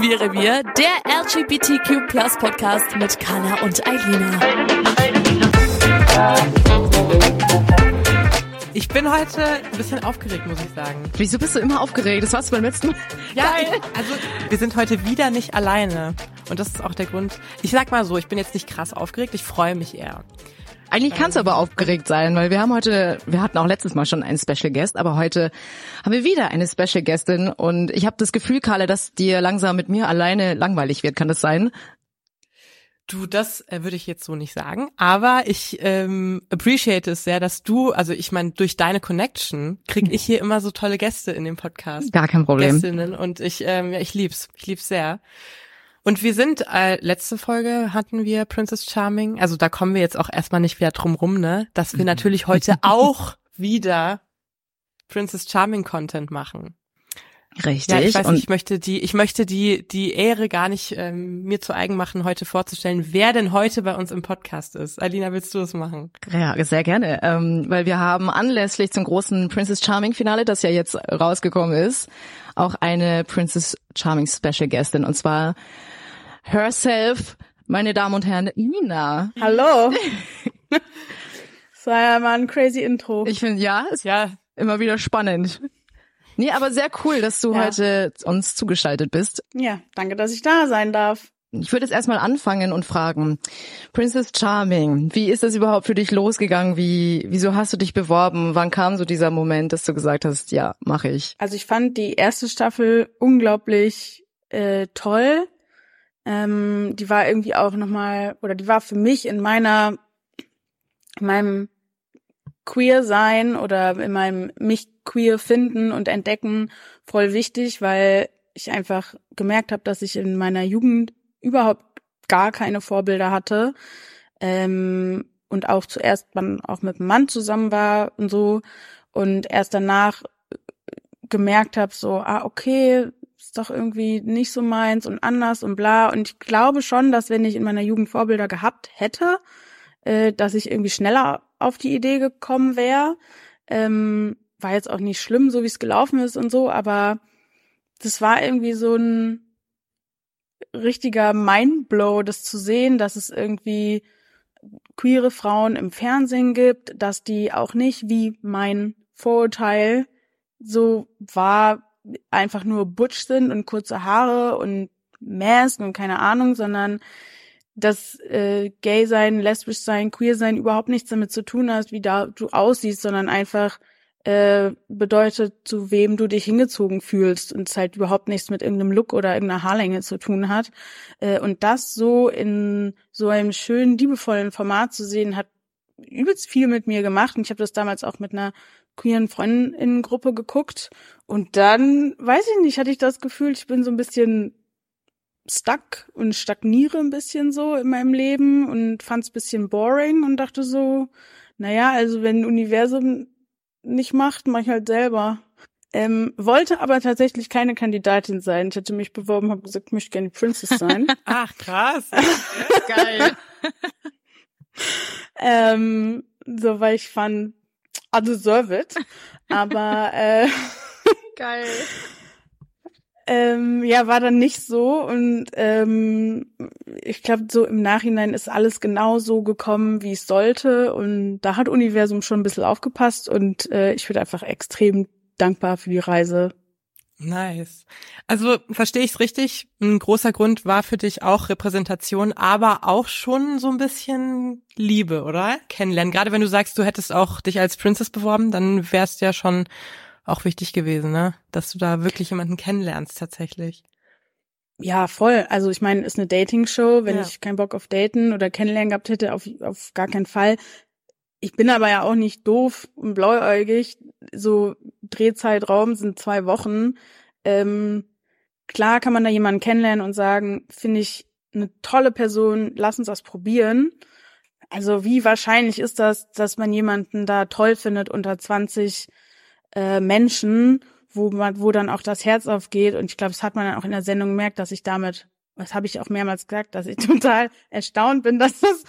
Queere Wir, der LGBTQ Podcast mit Carla und Eilina. Ich bin heute ein bisschen aufgeregt, muss ich sagen. Wieso bist du immer aufgeregt? Das warst du beim letzten Mal. Ja, ich, also wir sind heute wieder nicht alleine. Und das ist auch der Grund. Ich sag mal so, ich bin jetzt nicht krass aufgeregt, ich freue mich eher. Eigentlich kannst du aber aufgeregt sein, weil wir haben heute, wir hatten auch letztes Mal schon einen Special Guest, aber heute haben wir wieder eine Special Guestin und ich habe das Gefühl, Carla, dass dir langsam mit mir alleine langweilig wird. Kann das sein? Du, das äh, würde ich jetzt so nicht sagen, aber ich ähm, appreciate es sehr, dass du, also ich meine, durch deine Connection kriege ich hier immer so tolle Gäste in dem Podcast. Gar kein Problem. Gästinnen und ich, ähm, ja, ich lieb's, ich lieb's sehr. Und wir sind, äh, letzte Folge hatten wir Princess Charming, also da kommen wir jetzt auch erstmal nicht wieder drum rum, ne, dass wir natürlich heute auch wieder Princess Charming Content machen. Richtig. Ja, ich weiß und nicht, ich möchte die, ich möchte die, die Ehre gar nicht ähm, mir zu eigen machen, heute vorzustellen, wer denn heute bei uns im Podcast ist. Alina, willst du das machen? ja, sehr gerne, ähm, weil wir haben anlässlich zum großen Princess Charming Finale, das ja jetzt rausgekommen ist, auch eine Princess Charming Special Guestin und zwar herself, meine Damen und Herren, Ina. Hallo. Das war ja mal ein crazy Intro. Ich finde, ja, ist Ja, immer wieder spannend. Nee, aber sehr cool, dass du Ja. heute uns zugeschaltet bist. ja, danke, dass ich da sein darf. Ich würde jetzt erstmal anfangen und fragen, Princess Charming, wie ist das überhaupt für dich losgegangen? Wie, wieso hast du dich beworben? Wann kam so dieser Moment, dass du gesagt hast, ja, mache ich? Also ich fand die erste Staffel unglaublich äh, toll. Ähm, die war irgendwie auch nochmal, oder die war für mich in meiner, in meinem queer sein oder in meinem mich queer finden und entdecken voll wichtig, weil ich einfach gemerkt habe, dass ich in meiner Jugend überhaupt gar keine Vorbilder hatte ähm, und auch zuerst man auch mit einem Mann zusammen war und so und erst danach gemerkt habe, so, ah, okay, ist doch irgendwie nicht so meins und anders und bla. Und ich glaube schon, dass wenn ich in meiner Jugend Vorbilder gehabt hätte, äh, dass ich irgendwie schneller auf die Idee gekommen wäre. Ähm, war jetzt auch nicht schlimm, so wie es gelaufen ist und so, aber das war irgendwie so ein richtiger Mindblow, das zu sehen, dass es irgendwie queere Frauen im Fernsehen gibt, dass die auch nicht wie mein Vorurteil so war, einfach nur butch sind und kurze Haare und Mask und keine Ahnung, sondern dass äh, gay sein, lesbisch sein, queer sein überhaupt nichts damit zu tun hast, wie da du aussiehst, sondern einfach äh, bedeutet, zu wem du dich hingezogen fühlst und es halt überhaupt nichts mit irgendeinem Look oder irgendeiner Haarlänge zu tun hat. Äh, und das so in so einem schönen, liebevollen Format zu sehen, hat übelst viel mit mir gemacht. Und ich habe das damals auch mit einer queeren Freundinnengruppe geguckt. Und dann, weiß ich nicht, hatte ich das Gefühl, ich bin so ein bisschen stuck und stagniere ein bisschen so in meinem Leben und fand es bisschen boring und dachte so, naja, also wenn ein Universum nicht macht, mach ich halt selber. Ähm, wollte aber tatsächlich keine Kandidatin sein. Ich hatte mich beworben, habe gesagt, ich möchte gerne die Princess sein. ach krass. Geil. ähm, so, weil ich fand, I deserve it. Aber äh, Geil. Ähm, ja, war dann nicht so und ähm, ich glaube, so im Nachhinein ist alles genau so gekommen, wie es sollte und da hat Universum schon ein bisschen aufgepasst und äh, ich bin einfach extrem dankbar für die Reise. Nice. Also verstehe ich es richtig. Ein großer Grund war für dich auch Repräsentation, aber auch schon so ein bisschen Liebe, oder? Kennenlernen. Gerade wenn du sagst, du hättest auch dich als Princess beworben, dann wär's ja schon auch wichtig gewesen, ne? Dass du da wirklich jemanden kennenlernst tatsächlich. Ja, voll. Also ich meine, ist eine Dating-Show. Wenn Ja. ich keinen Bock auf Daten oder Kennenlernen gehabt hätte, auf, auf gar keinen Fall. Ich bin aber ja auch nicht doof und blauäugig. so Drehzeitraum sind zwei Wochen. Ähm, klar kann man da jemanden kennenlernen und sagen, finde ich eine tolle Person, lass uns das probieren. Also wie wahrscheinlich ist das, dass man jemanden da toll findet unter 20 äh, Menschen, wo man, wo dann auch das Herz aufgeht. Und ich glaube, das hat man dann auch in der Sendung gemerkt, dass ich damit, das habe ich auch mehrmals gesagt, dass ich total erstaunt bin, dass das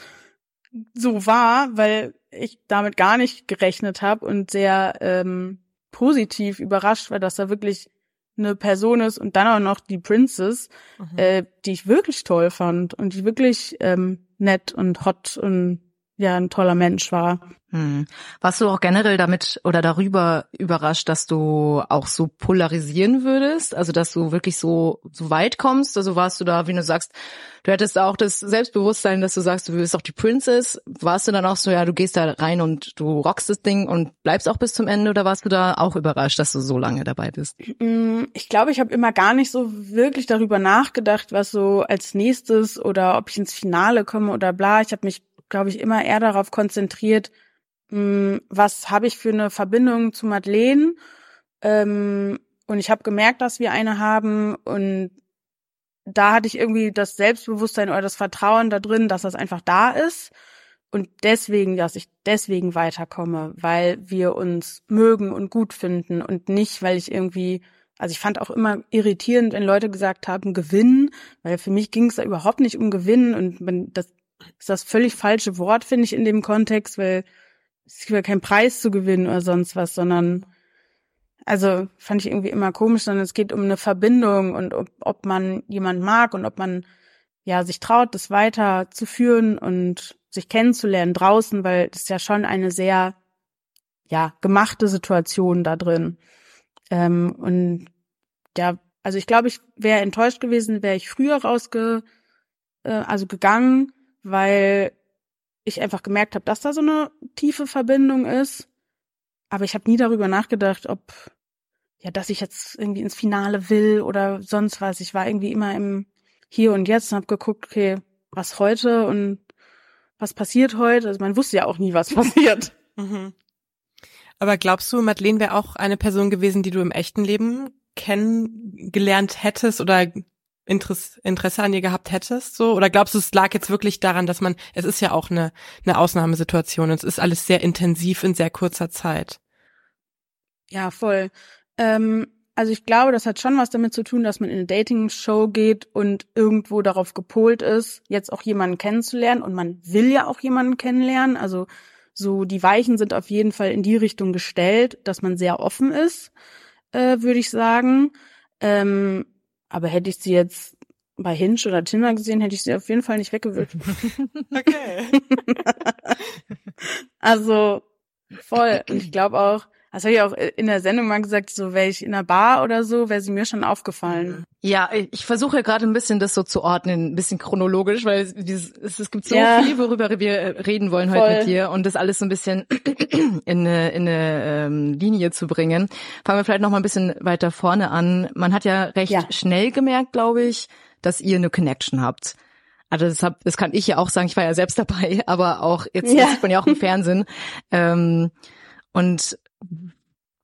so war, weil ich damit gar nicht gerechnet habe und sehr ähm, positiv überrascht war, dass da wirklich eine Person ist und dann auch noch die Princess, mhm. äh, die ich wirklich toll fand und die wirklich ähm, nett und hot und ja ein toller Mensch war. Hm. Warst du auch generell damit oder darüber überrascht, dass du auch so polarisieren würdest? Also dass du wirklich so so weit kommst? Also warst du da, wie du sagst, du hättest auch das Selbstbewusstsein, dass du sagst, du bist auch die Princess. Warst du dann auch so, ja, du gehst da rein und du rockst das Ding und bleibst auch bis zum Ende? Oder warst du da auch überrascht, dass du so lange dabei bist? Hm, ich glaube, ich habe immer gar nicht so wirklich darüber nachgedacht, was so als nächstes oder ob ich ins Finale komme oder bla. Ich habe mich, glaube ich, immer eher darauf konzentriert hm, was habe ich für eine Verbindung zu Madeleine? Ähm, und ich habe gemerkt, dass wir eine haben und da hatte ich irgendwie das Selbstbewusstsein oder das Vertrauen da drin, dass das einfach da ist und deswegen, dass ich deswegen weiterkomme, weil wir uns mögen und gut finden und nicht, weil ich irgendwie, also ich fand auch immer irritierend, wenn Leute gesagt haben, gewinnen, weil für mich ging es da überhaupt nicht um gewinnen und das ist das völlig falsche Wort, finde ich, in dem Kontext, weil es gibt ja keinen Preis zu gewinnen oder sonst was, sondern also fand ich irgendwie immer komisch, sondern es geht um eine Verbindung und ob, ob man jemand mag und ob man ja sich traut, das weiterzuführen und sich kennenzulernen draußen, weil das ist ja schon eine sehr ja gemachte Situation da drin. Ähm, und ja, also ich glaube, ich wäre enttäuscht gewesen, wäre ich früher rausge, äh, also gegangen, weil ich einfach gemerkt habe, dass da so eine tiefe Verbindung ist. Aber ich habe nie darüber nachgedacht, ob ja, dass ich jetzt irgendwie ins Finale will oder sonst was. Ich war irgendwie immer im Hier und Jetzt und habe geguckt, okay, was heute und was passiert heute. Also man wusste ja auch nie, was passiert. Mhm. Aber glaubst du, Madeleine wäre auch eine Person gewesen, die du im echten Leben kennengelernt hättest oder Interesse, Interesse an ihr gehabt hättest, so? Oder glaubst du, es lag jetzt wirklich daran, dass man, es ist ja auch eine, eine Ausnahmesituation und es ist alles sehr intensiv in sehr kurzer Zeit. Ja, voll. Ähm, also ich glaube, das hat schon was damit zu tun, dass man in eine Dating-Show geht und irgendwo darauf gepolt ist, jetzt auch jemanden kennenzulernen und man will ja auch jemanden kennenlernen. Also so die Weichen sind auf jeden Fall in die Richtung gestellt, dass man sehr offen ist, äh, würde ich sagen. Ähm, aber hätte ich sie jetzt bei Hinge oder Tinder gesehen, hätte ich sie auf jeden Fall nicht weggewürgt. Okay. also voll. Und ich glaube auch, das habe ich auch in der Sendung mal gesagt, so wäre ich in einer Bar oder so, wäre sie mir schon aufgefallen. Ja, ich versuche gerade ein bisschen das so zu ordnen, ein bisschen chronologisch, weil es, es, gibt so Ja. viel, worüber wir reden wollen Voll. heute mit dir und das alles so ein bisschen in eine, in eine ähm, Linie zu bringen. Fangen wir vielleicht noch mal ein bisschen weiter vorne an. Man hat ja recht Ja. schnell gemerkt, glaube ich, dass ihr eine Connection habt. Also das, hab, das kann ich ja auch sagen, ich war ja selbst dabei, aber auch jetzt Ja. sieht man ja auch im Fernsehen. Ähm, und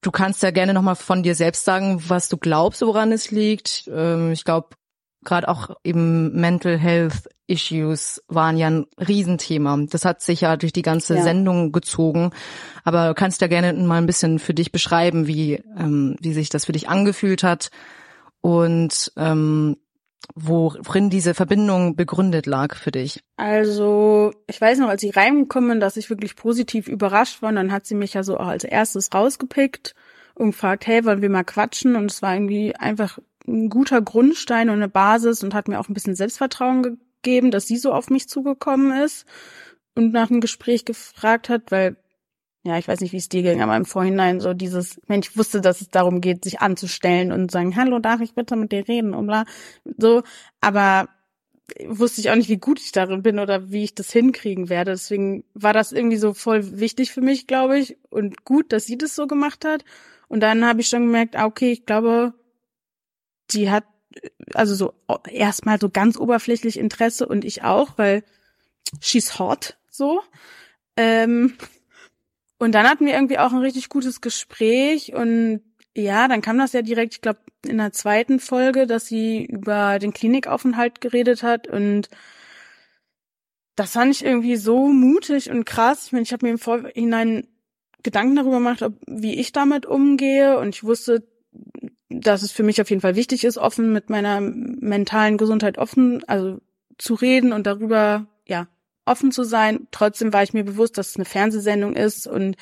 du kannst ja gerne nochmal von dir selbst sagen, was du glaubst, woran es liegt. Ähm, ich glaube, gerade auch eben Mental Health Issues waren ja ein Riesenthema. Das hat sich ja durch die ganze Ja. Sendung gezogen. Aber du kannst ja gerne mal ein bisschen für dich beschreiben, wie, ähm, wie sich das für dich angefühlt hat und ähm, worin diese Verbindung begründet lag für dich. Also, ich weiß noch, als ich reingekommen dass ich wirklich positiv überrascht war. Und dann hat sie mich ja so auch als erstes rausgepickt und gefragt, hey, wollen wir mal quatschen? Und es war irgendwie einfach ein guter Grundstein und eine Basis und hat mir auch ein bisschen Selbstvertrauen gegeben, dass sie so auf mich zugekommen ist und nach einem Gespräch gefragt hat, weil ja, ich weiß nicht, wie es dir ging, aber im Vorhinein so dieses, Mensch, ich wusste, dass es darum geht, sich anzustellen und sagen, hallo, darf ich bitte mit dir reden und bla, so, aber wusste ich auch nicht, wie gut ich darin bin oder wie ich das hinkriegen werde. Deswegen war das irgendwie so voll wichtig für mich, glaube ich, und gut, dass sie das so gemacht hat. Und dann habe ich schon gemerkt, ah, okay, ich glaube, die hat also so erstmal so ganz oberflächlich Interesse und ich auch, weil she's hot so. Ähm, Und dann hatten wir irgendwie auch ein richtig gutes Gespräch und ja, dann kam das ja direkt, ich glaube, in der zweiten Folge, dass sie über den Klinikaufenthalt geredet hat und das fand ich irgendwie so mutig und krass. Ich meine, ich habe mir im Vorhinein Gedanken darüber gemacht, ob, wie ich damit umgehe und ich wusste, dass es für mich auf jeden Fall wichtig ist, offen mit meiner mentalen Gesundheit offen, also zu reden und darüber, ja, offen zu sein. Trotzdem war ich mir bewusst, dass es eine Fernsehsendung ist und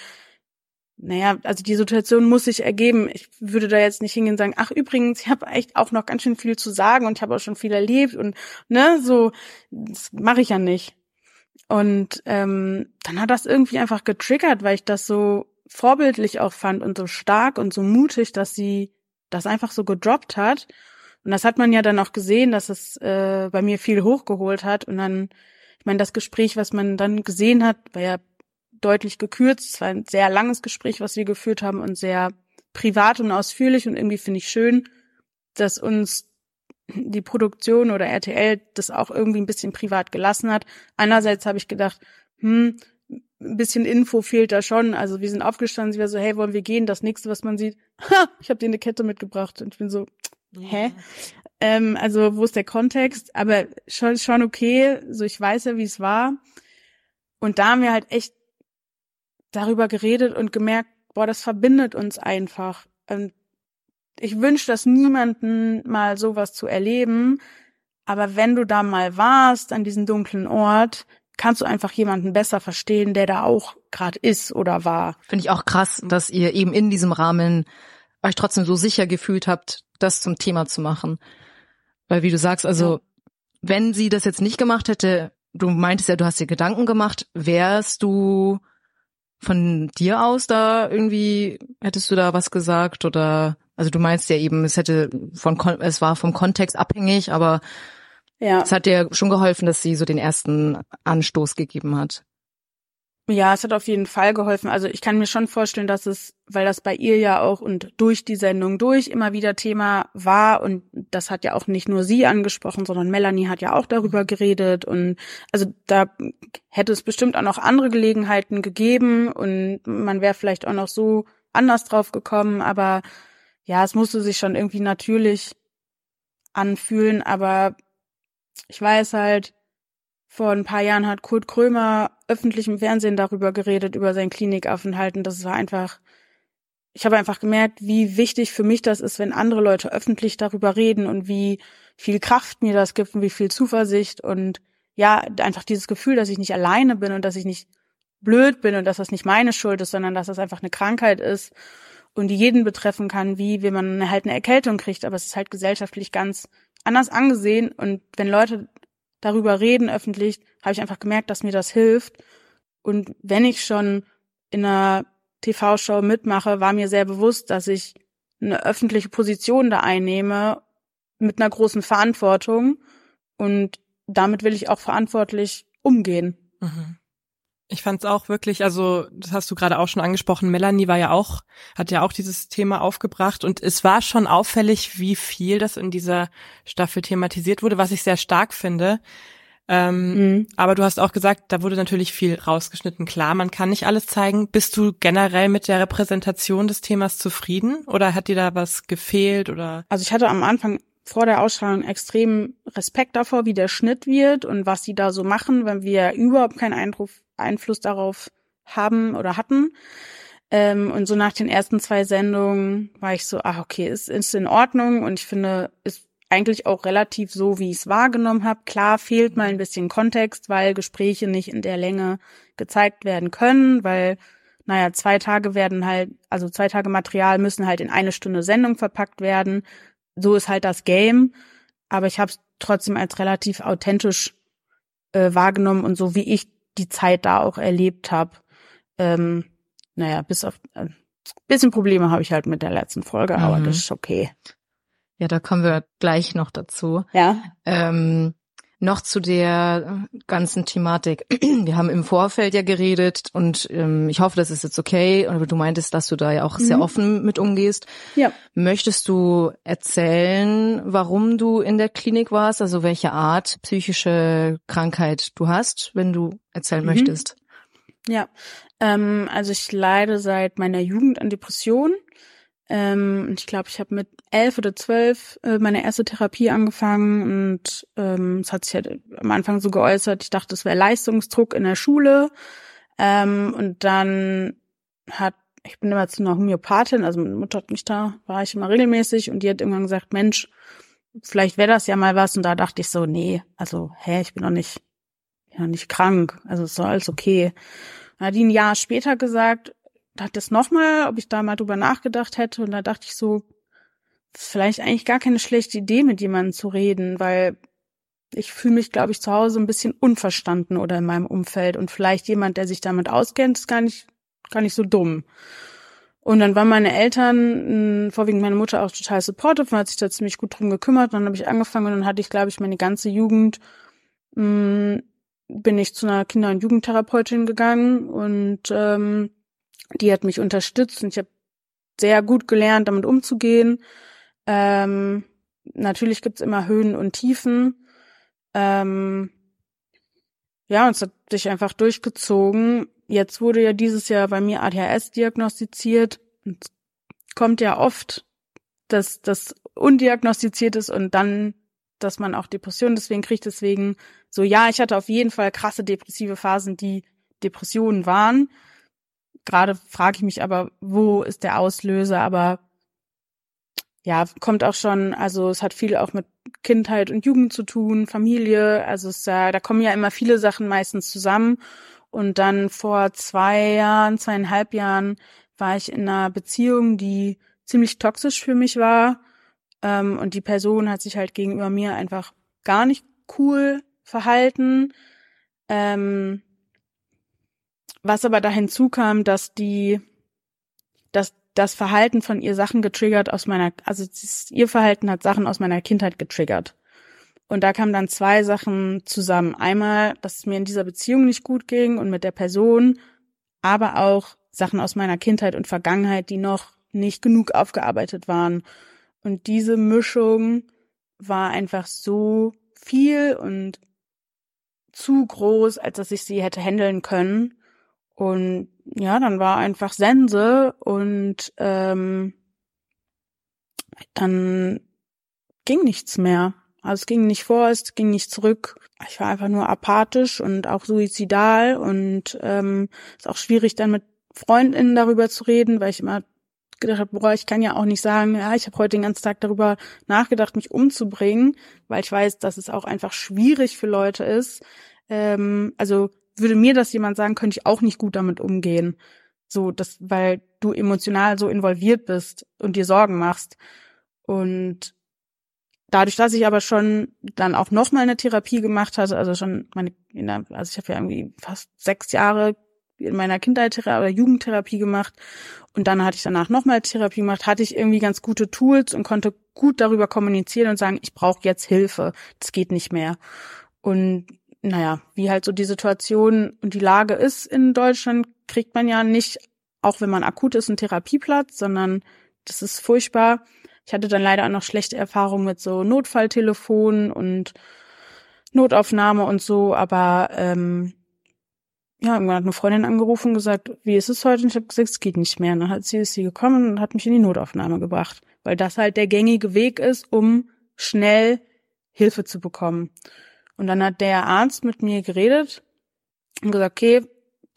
naja, also die Situation muss sich ergeben. Ich würde da jetzt nicht hingehen und sagen, ach übrigens, ich habe echt auch noch ganz schön viel zu sagen und ich habe auch schon viel erlebt und ne, so, das mache ich ja nicht. Und ähm, dann hat das irgendwie einfach getriggert, weil ich das so vorbildlich auch fand und so stark und so mutig, dass sie das einfach so gedroppt hat. Und das hat man ja dann auch gesehen, dass es äh, bei mir viel hochgeholt hat. Und dann, ich meine, das Gespräch, was man dann gesehen hat, war ja deutlich gekürzt. Es war ein sehr langes Gespräch, was wir geführt haben und sehr privat und ausführlich. Und irgendwie finde ich schön, dass uns die Produktion oder RTL das auch irgendwie ein bisschen privat gelassen hat. Einerseits habe ich gedacht, hm, ein bisschen Info fehlt da schon. Also wir sind aufgestanden, sie war so, hey, wollen wir gehen? Das nächste, was man sieht, ha, ich habe dir eine Kette mitgebracht. Und ich bin so, hä? Ähm, also wo ist der Kontext? Aber schon, schon okay. So, ich weiß ja, wie es war. Und da haben wir halt echt darüber geredet und gemerkt, boah, das verbindet uns einfach. Und ich wünsche das niemanden mal sowas zu erleben. Aber wenn du da mal warst an diesem dunklen Ort, kannst du einfach jemanden besser verstehen, der da auch gerade ist oder war. Finde ich auch krass, dass ihr eben in diesem Rahmen euch trotzdem so sicher gefühlt habt, das zum Thema zu machen. Weil wie du sagst, also ja. wenn sie das jetzt nicht gemacht hätte, du meintest ja, du hast dir Gedanken gemacht, wärst du von dir aus da irgendwie, hättest du da was gesagt oder, also du meinst ja eben, es hätte von, es war vom Kontext abhängig, aber ja. es hat dir schon geholfen, dass sie so den ersten Anstoß gegeben hat. Ja, es hat auf jeden Fall geholfen. Also ich kann mir schon vorstellen, dass es, weil das bei ihr ja auch und durch die Sendung durch immer wieder Thema war und das hat ja auch nicht nur sie angesprochen, sondern Melanie hat ja auch darüber geredet und also da hätte es bestimmt auch noch andere Gelegenheiten gegeben und man wäre vielleicht auch noch so anders drauf gekommen, aber ja, es musste sich schon irgendwie natürlich anfühlen, aber ich weiß halt, vor ein paar Jahren hat Kurt Krömer öffentlich im Fernsehen darüber geredet, über sein Klinikaufenthalt. Und das war einfach, ich habe einfach gemerkt, wie wichtig für mich das ist, wenn andere Leute öffentlich darüber reden und wie viel Kraft mir das gibt und wie viel Zuversicht und ja, einfach dieses Gefühl, dass ich nicht alleine bin und dass ich nicht blöd bin und dass das nicht meine Schuld ist, sondern dass das einfach eine Krankheit ist und die jeden betreffen kann, wie wenn man halt eine Erkältung kriegt, aber es ist halt gesellschaftlich ganz anders angesehen und wenn Leute darüber reden öffentlich, habe ich einfach gemerkt, dass mir das hilft. Und wenn ich schon in einer TV-Show mitmache, war mir sehr bewusst, dass ich eine öffentliche Position da einnehme mit einer großen Verantwortung. Und damit will ich auch verantwortlich umgehen. Mhm. Ich fand es auch wirklich, also das hast du gerade auch schon angesprochen, Melanie war ja auch, hat ja auch dieses Thema aufgebracht und es war schon auffällig, wie viel das in dieser Staffel thematisiert wurde, was ich sehr stark finde. Ähm, mhm. Aber du hast auch gesagt, da wurde natürlich viel rausgeschnitten. Klar, man kann nicht alles zeigen. Bist du generell mit der Repräsentation des Themas zufrieden oder hat dir da was gefehlt oder? Also ich hatte am Anfang vor der Ausstrahlung extrem Respekt davor, wie der Schnitt wird und was die da so machen, wenn wir überhaupt keinen Eindruck Einfluss darauf haben oder hatten. Ähm, und so nach den ersten zwei Sendungen war ich so, ach okay, ist, ist in Ordnung und ich finde, ist eigentlich auch relativ so, wie ich es wahrgenommen habe. Klar fehlt mal ein bisschen Kontext, weil Gespräche nicht in der Länge gezeigt werden können, weil, naja, zwei Tage werden halt, also zwei Tage Material müssen halt in eine Stunde Sendung verpackt werden. So ist halt das Game. Aber ich habe es trotzdem als relativ authentisch äh, wahrgenommen und so, wie ich die Zeit da auch erlebt habe. Ähm, naja, bis auf äh, bisschen Probleme habe ich halt mit der letzten Folge, aber mhm. das ist okay. Ja, da kommen wir gleich noch dazu. Ja. Ähm, noch zu der ganzen Thematik. Wir haben im Vorfeld ja geredet und ähm, ich hoffe, das ist jetzt okay. Aber du meintest, dass du da ja auch mhm. sehr offen mit umgehst. Ja. Möchtest du erzählen, warum du in der Klinik warst? Also welche Art psychische Krankheit du hast, wenn du erzählen mhm. möchtest? Ja, ähm, also ich leide seit meiner Jugend an Depressionen. Ähm, ich glaube, ich habe mit elf oder zwölf äh, meine erste Therapie angefangen und ähm, es hat sich halt am Anfang so geäußert, ich dachte, es wäre Leistungsdruck in der Schule. Ähm, und dann hat, ich bin immer zu einer Homöopathin, also meine Mutter hat mich da, war ich immer regelmäßig und die hat irgendwann gesagt, Mensch, vielleicht wäre das ja mal was. Und da dachte ich so, nee, also, hä, ich bin doch nicht, doch nicht krank, also ist doch alles okay. Dann hat die ein Jahr später gesagt, hat das nochmal, ob ich da mal drüber nachgedacht hätte. Und da dachte ich so, vielleicht eigentlich gar keine schlechte Idee, mit jemandem zu reden, weil ich fühle mich, glaube ich, zu Hause ein bisschen unverstanden oder in meinem Umfeld. Und vielleicht jemand, der sich damit auskennt, ist gar nicht, gar nicht so dumm. Und dann waren meine Eltern, vorwiegend meine Mutter auch total supportive und hat sich da ziemlich gut drum gekümmert. Und dann habe ich angefangen und dann hatte ich, glaube ich, meine ganze Jugend mh, bin ich zu einer Kinder- und Jugendtherapeutin gegangen und ähm, die hat mich unterstützt und ich habe sehr gut gelernt, damit umzugehen. Ähm, natürlich gibt's immer Höhen und Tiefen. Ähm, ja, und es hat sich einfach durchgezogen. Jetzt wurde ja dieses Jahr bei mir ADHS diagnostiziert. Und kommt ja oft, dass das undiagnostiziert ist und dann, dass man auch Depressionen deswegen kriegt. Deswegen so, ja, ich hatte auf jeden Fall krasse depressive Phasen, die Depressionen waren. Gerade frage ich mich aber, wo ist der Auslöser? Aber ja, kommt auch schon, also es hat viel auch mit Kindheit und Jugend zu tun, Familie, also es ja, da kommen ja immer viele Sachen meistens zusammen. Und dann vor zwei Jahren, zweieinhalb Jahren war ich in einer Beziehung, die ziemlich toxisch für mich war. Ähm, und die Person hat sich halt gegenüber mir einfach gar nicht cool verhalten. Ähm, was aber da hinzukam, dass die, dass das Verhalten von ihr Sachen getriggert aus meiner, also ihr Verhalten hat Sachen aus meiner Kindheit getriggert. Und da kamen dann zwei Sachen zusammen. Einmal, dass es mir in dieser Beziehung nicht gut ging und mit der Person, aber auch Sachen aus meiner Kindheit und Vergangenheit, die noch nicht genug aufgearbeitet waren. Und diese Mischung war einfach so viel und zu groß, als dass ich sie hätte handeln können. Und ja, dann war einfach Sense und ähm, dann ging nichts mehr. Also es ging nicht vor, es ging nicht zurück. Ich war einfach nur apathisch und auch suizidal und ähm, ist auch schwierig dann mit Freundinnen darüber zu reden, weil ich immer gedacht habe, boah, ich kann ja auch nicht sagen, ja, ich habe heute den ganzen Tag darüber nachgedacht, mich umzubringen, weil ich weiß, dass es auch einfach schwierig für Leute ist. Ähm, also würde mir das jemand sagen, könnte ich auch nicht gut damit umgehen. So, das, weil du emotional so involviert bist und dir Sorgen machst. Und dadurch, dass ich aber schon dann auch noch mal eine Therapie gemacht hatte, also schon meine, also ich habe ja irgendwie fast sechs Jahre in meiner Kindheit oder Jugendtherapie gemacht und dann hatte ich danach nochmal Therapie gemacht, hatte ich irgendwie ganz gute Tools und konnte gut darüber kommunizieren und sagen, ich brauche jetzt Hilfe, das geht nicht mehr. Und naja, wie halt so die Situation und die Lage ist in Deutschland, kriegt man ja nicht, auch wenn man akut ist, einen Therapieplatz, sondern das ist furchtbar. Ich hatte dann leider auch noch schlechte Erfahrungen mit so Notfalltelefonen und Notaufnahme und so, aber ähm, ja, irgendwann hat eine Freundin angerufen und gesagt, wie ist es heute? Und ich habe gesagt, es geht nicht mehr. Und dann hat sie ist sie gekommen und hat mich in die Notaufnahme gebracht, weil das halt der gängige Weg ist, um schnell Hilfe zu bekommen. Und dann hat der Arzt mit mir geredet und gesagt, okay,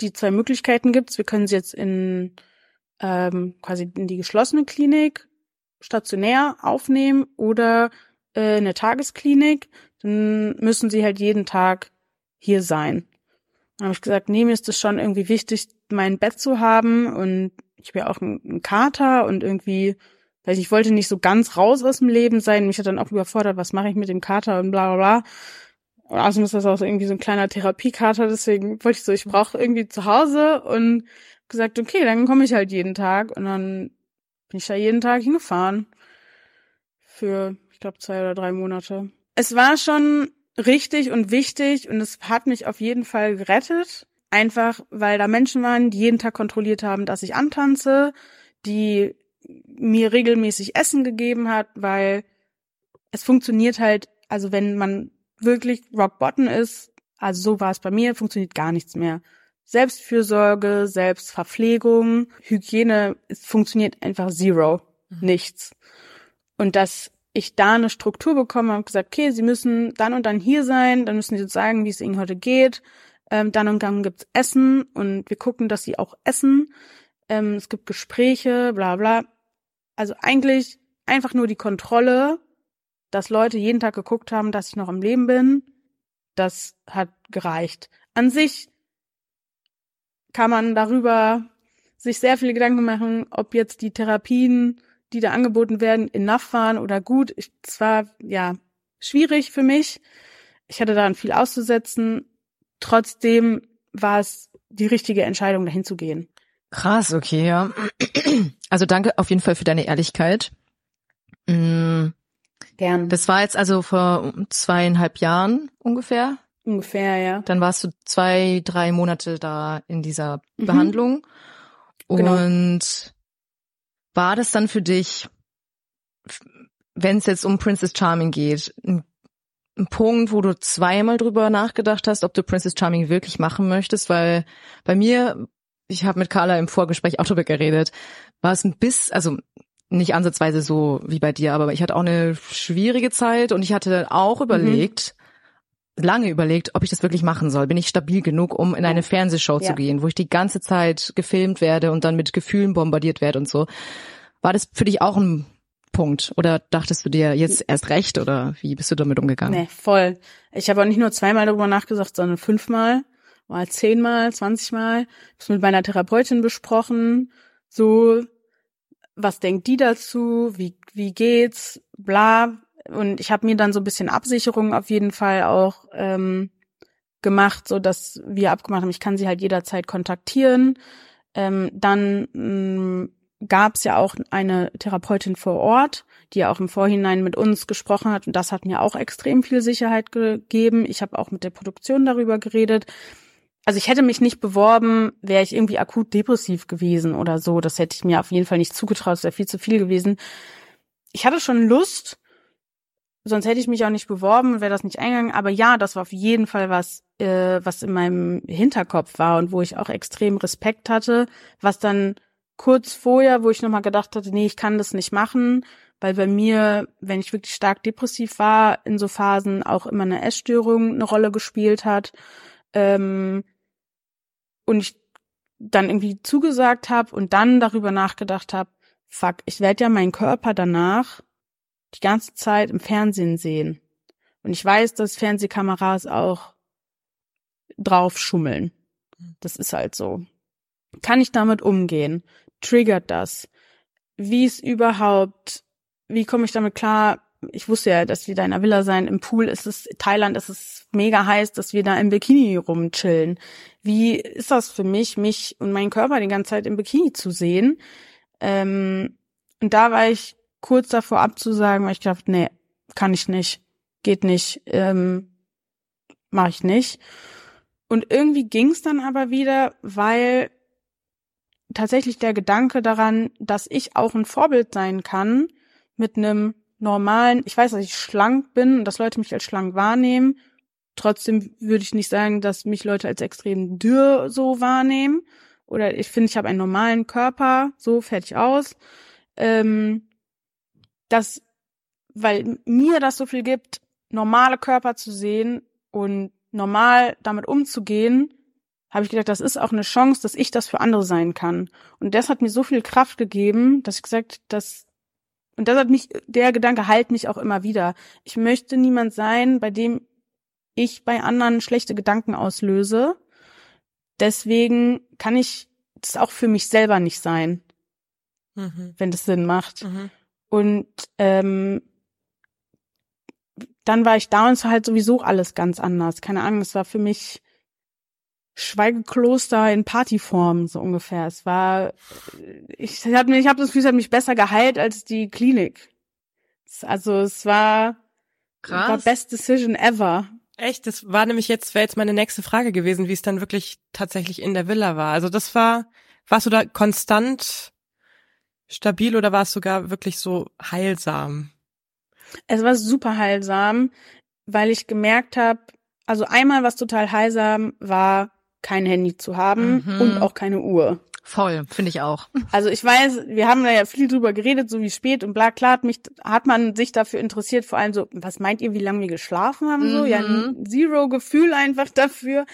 die zwei Möglichkeiten gibt's. Wir können sie jetzt in ähm, quasi in die geschlossene Klinik stationär aufnehmen oder äh, eine Tagesklinik. Dann müssen sie halt jeden Tag hier sein. Dann habe ich gesagt, nee, mir ist es schon irgendwie wichtig, mein Bett zu haben und ich habe ja auch einen Kater und irgendwie, weil ich wollte nicht so ganz raus aus dem Leben sein. Mich hat dann auch überfordert, was mache ich mit dem Kater und bla bla bla. Außerdem ist das auch irgendwie so ein kleiner Therapiekater, deswegen wollte ich so, ich brauche irgendwie zu Hause und gesagt, okay, dann komme ich halt jeden Tag und dann bin ich da jeden Tag hingefahren. Für, ich glaube, zwei oder drei Monate. Es war schon richtig und wichtig und es hat mich auf jeden Fall gerettet. Einfach, weil da Menschen waren, die jeden Tag kontrolliert haben, dass ich antanze, die mir regelmäßig Essen gegeben hat, weil es funktioniert halt, also wenn man wirklich Rock Bottom ist, also so war es bei mir, funktioniert gar nichts mehr. Selbstfürsorge, Selbstverpflegung, Hygiene, es funktioniert einfach zero, mhm. nichts. Und dass ich da eine Struktur bekommen habe, gesagt, okay, Sie müssen dann und dann hier sein, dann müssen Sie uns sagen, wie es Ihnen heute geht. Ähm, dann und dann gibt's Essen und wir gucken, dass Sie auch essen. Ähm, es gibt Gespräche, bla bla. Also eigentlich einfach nur die Kontrolle, dass Leute jeden Tag geguckt haben, dass ich noch am Leben bin. Das hat gereicht. An sich kann man darüber sich sehr viele Gedanken machen, ob jetzt die Therapien, die da angeboten werden, enough waren oder gut. Es war ja schwierig für mich. Ich hatte daran viel auszusetzen. Trotzdem war es die richtige Entscheidung, dahin zu gehen. Krass, okay, ja. Also danke auf jeden Fall für deine Ehrlichkeit. Mm. Gern. Das war jetzt also vor zweieinhalb Jahren ungefähr. Ungefähr, ja. Dann warst du zwei, drei Monate da in dieser mhm. Behandlung. Genau. Und war das dann für dich, wenn es jetzt um Princess Charming geht, ein, ein, Punkt, wo du zweimal drüber nachgedacht hast, ob du Princess Charming wirklich machen möchtest? Weil bei mir, ich habe mit Carla im Vorgespräch auch drüber geredet, war es ein bisschen, also nicht ansatzweise so wie bei dir, aber ich hatte auch eine schwierige Zeit und ich hatte auch mhm. überlegt, mhm lange überlegt, ob ich das wirklich machen soll. Bin ich stabil genug, um in eine Fernsehshow ja. zu gehen, wo ich die ganze Zeit gefilmt werde und dann mit Gefühlen bombardiert werde und so. War das für dich auch ein Punkt? Oder dachtest du dir jetzt erst recht oder wie bist du damit umgegangen? Nee, voll. Ich habe auch nicht nur zweimal darüber nachgedacht, sondern fünfmal, mal zehnmal, zwanzigmal. Ich habe mit meiner Therapeutin besprochen, so, was denkt die dazu, wie, wie geht's, bla, und ich habe mir dann so ein bisschen Absicherung auf jeden Fall auch ähm, gemacht, so dass wir abgemacht haben, ich kann sie halt jederzeit kontaktieren. Ähm, dann ähm, gab es ja auch eine Therapeutin vor Ort, die ja auch im Vorhinein mit uns gesprochen hat und das hat mir auch extrem viel Sicherheit gegeben. Ich habe auch mit der Produktion darüber geredet. Also ich hätte mich nicht beworben, wäre ich irgendwie akut depressiv gewesen oder so. Das hätte ich mir auf jeden Fall nicht zugetraut, das wäre viel zu viel gewesen. Ich hatte schon Lust, Sonst hätte ich mich auch nicht beworben, wäre das nicht eingegangen. Aber ja, das war auf jeden Fall was, äh, was in meinem Hinterkopf war und wo ich auch extrem Respekt hatte, was dann kurz vorher, wo ich nochmal gedacht hatte, nee, ich kann das nicht machen, weil bei mir, wenn ich wirklich stark depressiv war, in so Phasen auch immer eine Essstörung eine Rolle gespielt hat. Ähm, und ich dann irgendwie zugesagt habe und dann darüber nachgedacht habe, fuck, ich werde ja meinen Körper danach die ganze Zeit im Fernsehen sehen. Und ich weiß, dass Fernsehkameras auch drauf schummeln. Das ist halt so. Kann ich damit umgehen? Triggert das? Wie ist überhaupt, wie komme ich damit klar? Ich wusste ja, dass wir da in einer Villa sein. Im Pool ist es, Thailand ist es mega heiß, dass wir da im Bikini rumchillen. Wie ist das für mich, mich und meinen Körper die ganze Zeit im Bikini zu sehen? Ähm, und da war ich kurz davor abzusagen, weil ich dachte, nee, kann ich nicht, geht nicht, ähm, mache ich nicht. Und irgendwie ging es dann aber wieder, weil tatsächlich der Gedanke daran, dass ich auch ein Vorbild sein kann mit einem normalen, ich weiß, dass ich schlank bin und dass Leute mich als schlank wahrnehmen. Trotzdem würde ich nicht sagen, dass mich Leute als extrem dürr so wahrnehmen. Oder ich finde, ich habe einen normalen Körper, so fertig aus. Ähm, dass, weil mir das so viel gibt, normale Körper zu sehen und normal damit umzugehen, habe ich gedacht, das ist auch eine Chance, dass ich das für andere sein kann. Und das hat mir so viel Kraft gegeben, dass ich gesagt, dass und das hat mich, der Gedanke halt mich auch immer wieder. Ich möchte niemand sein, bei dem ich bei anderen schlechte Gedanken auslöse. Deswegen kann ich das auch für mich selber nicht sein, mhm. wenn das Sinn macht. Mhm. Und ähm, dann war ich da und es war halt sowieso alles ganz anders. Keine Ahnung, es war für mich Schweigekloster in Partyform, so ungefähr. Es war, ich habe ich hab das Gefühl, es hat mich besser geheilt als die Klinik. Also es war, Krass. war best decision ever. Echt, das war nämlich jetzt, wäre jetzt meine nächste Frage gewesen, wie es dann wirklich tatsächlich in der Villa war. Also das war, warst du da konstant stabil oder war es sogar wirklich so heilsam? Es war super heilsam, weil ich gemerkt habe, also einmal was total heilsam war, kein Handy zu haben Mhm. und auch keine Uhr. Voll, finde ich auch. Also ich weiß, wir haben da ja viel drüber geredet, so wie spät und bla, klar hat mich, hat man sich dafür interessiert, vor allem so, was meint ihr, wie lange wir geschlafen haben, so? Ja, Mhm. zero Gefühl einfach dafür.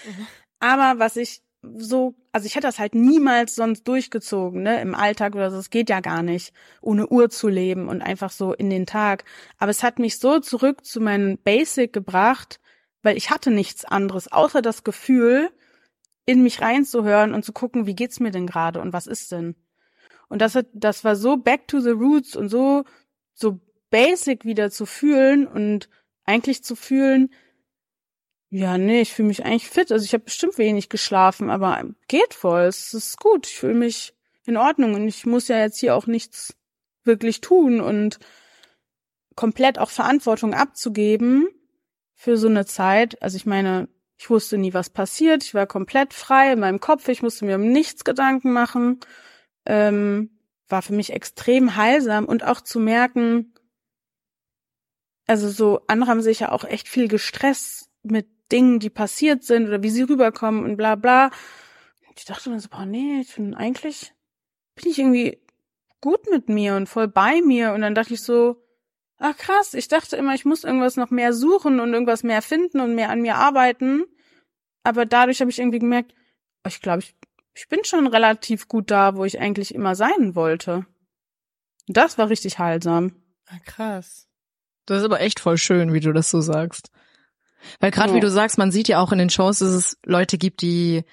Aber was ich so, also ich hätte das halt niemals sonst durchgezogen, ne, im Alltag oder so, es geht ja gar nicht, ohne Uhr zu leben und einfach so in den Tag. Aber es hat mich so zurück zu meinem Basic gebracht, weil ich hatte nichts anderes, außer das Gefühl, in mich reinzuhören und zu gucken, wie geht's mir denn gerade und was ist denn? Und das hat, das war so back to the roots und so, so basic wieder zu fühlen und eigentlich zu fühlen, ja, nee, ich fühle mich eigentlich fit. Also ich habe bestimmt wenig geschlafen, aber geht voll. Es ist gut. Ich fühle mich in Ordnung und ich muss ja jetzt hier auch nichts wirklich tun und komplett auch Verantwortung abzugeben für so eine Zeit. Also ich meine, ich wusste nie, was passiert. Ich war komplett frei in meinem Kopf. Ich musste mir um nichts Gedanken machen. Ähm, war für mich extrem heilsam und auch zu merken, also so andere haben sich ja auch echt viel gestresst mit Dingen, die passiert sind oder wie sie rüberkommen und bla bla. Und ich dachte mir so, boah, nee, ich bin eigentlich, bin ich irgendwie gut mit mir und voll bei mir. Und dann dachte ich so, ach krass, ich dachte immer, ich muss irgendwas noch mehr suchen und irgendwas mehr finden und mehr an mir arbeiten. Aber dadurch habe ich irgendwie gemerkt, oh, ich glaube, ich, ich bin schon relativ gut da, wo ich eigentlich immer sein wollte. Das war richtig heilsam. Ah, krass. Das ist aber echt voll schön, wie du das so sagst. Weil gerade Ja. wie du sagst, man sieht ja auch in den Shows, dass es Leute gibt, die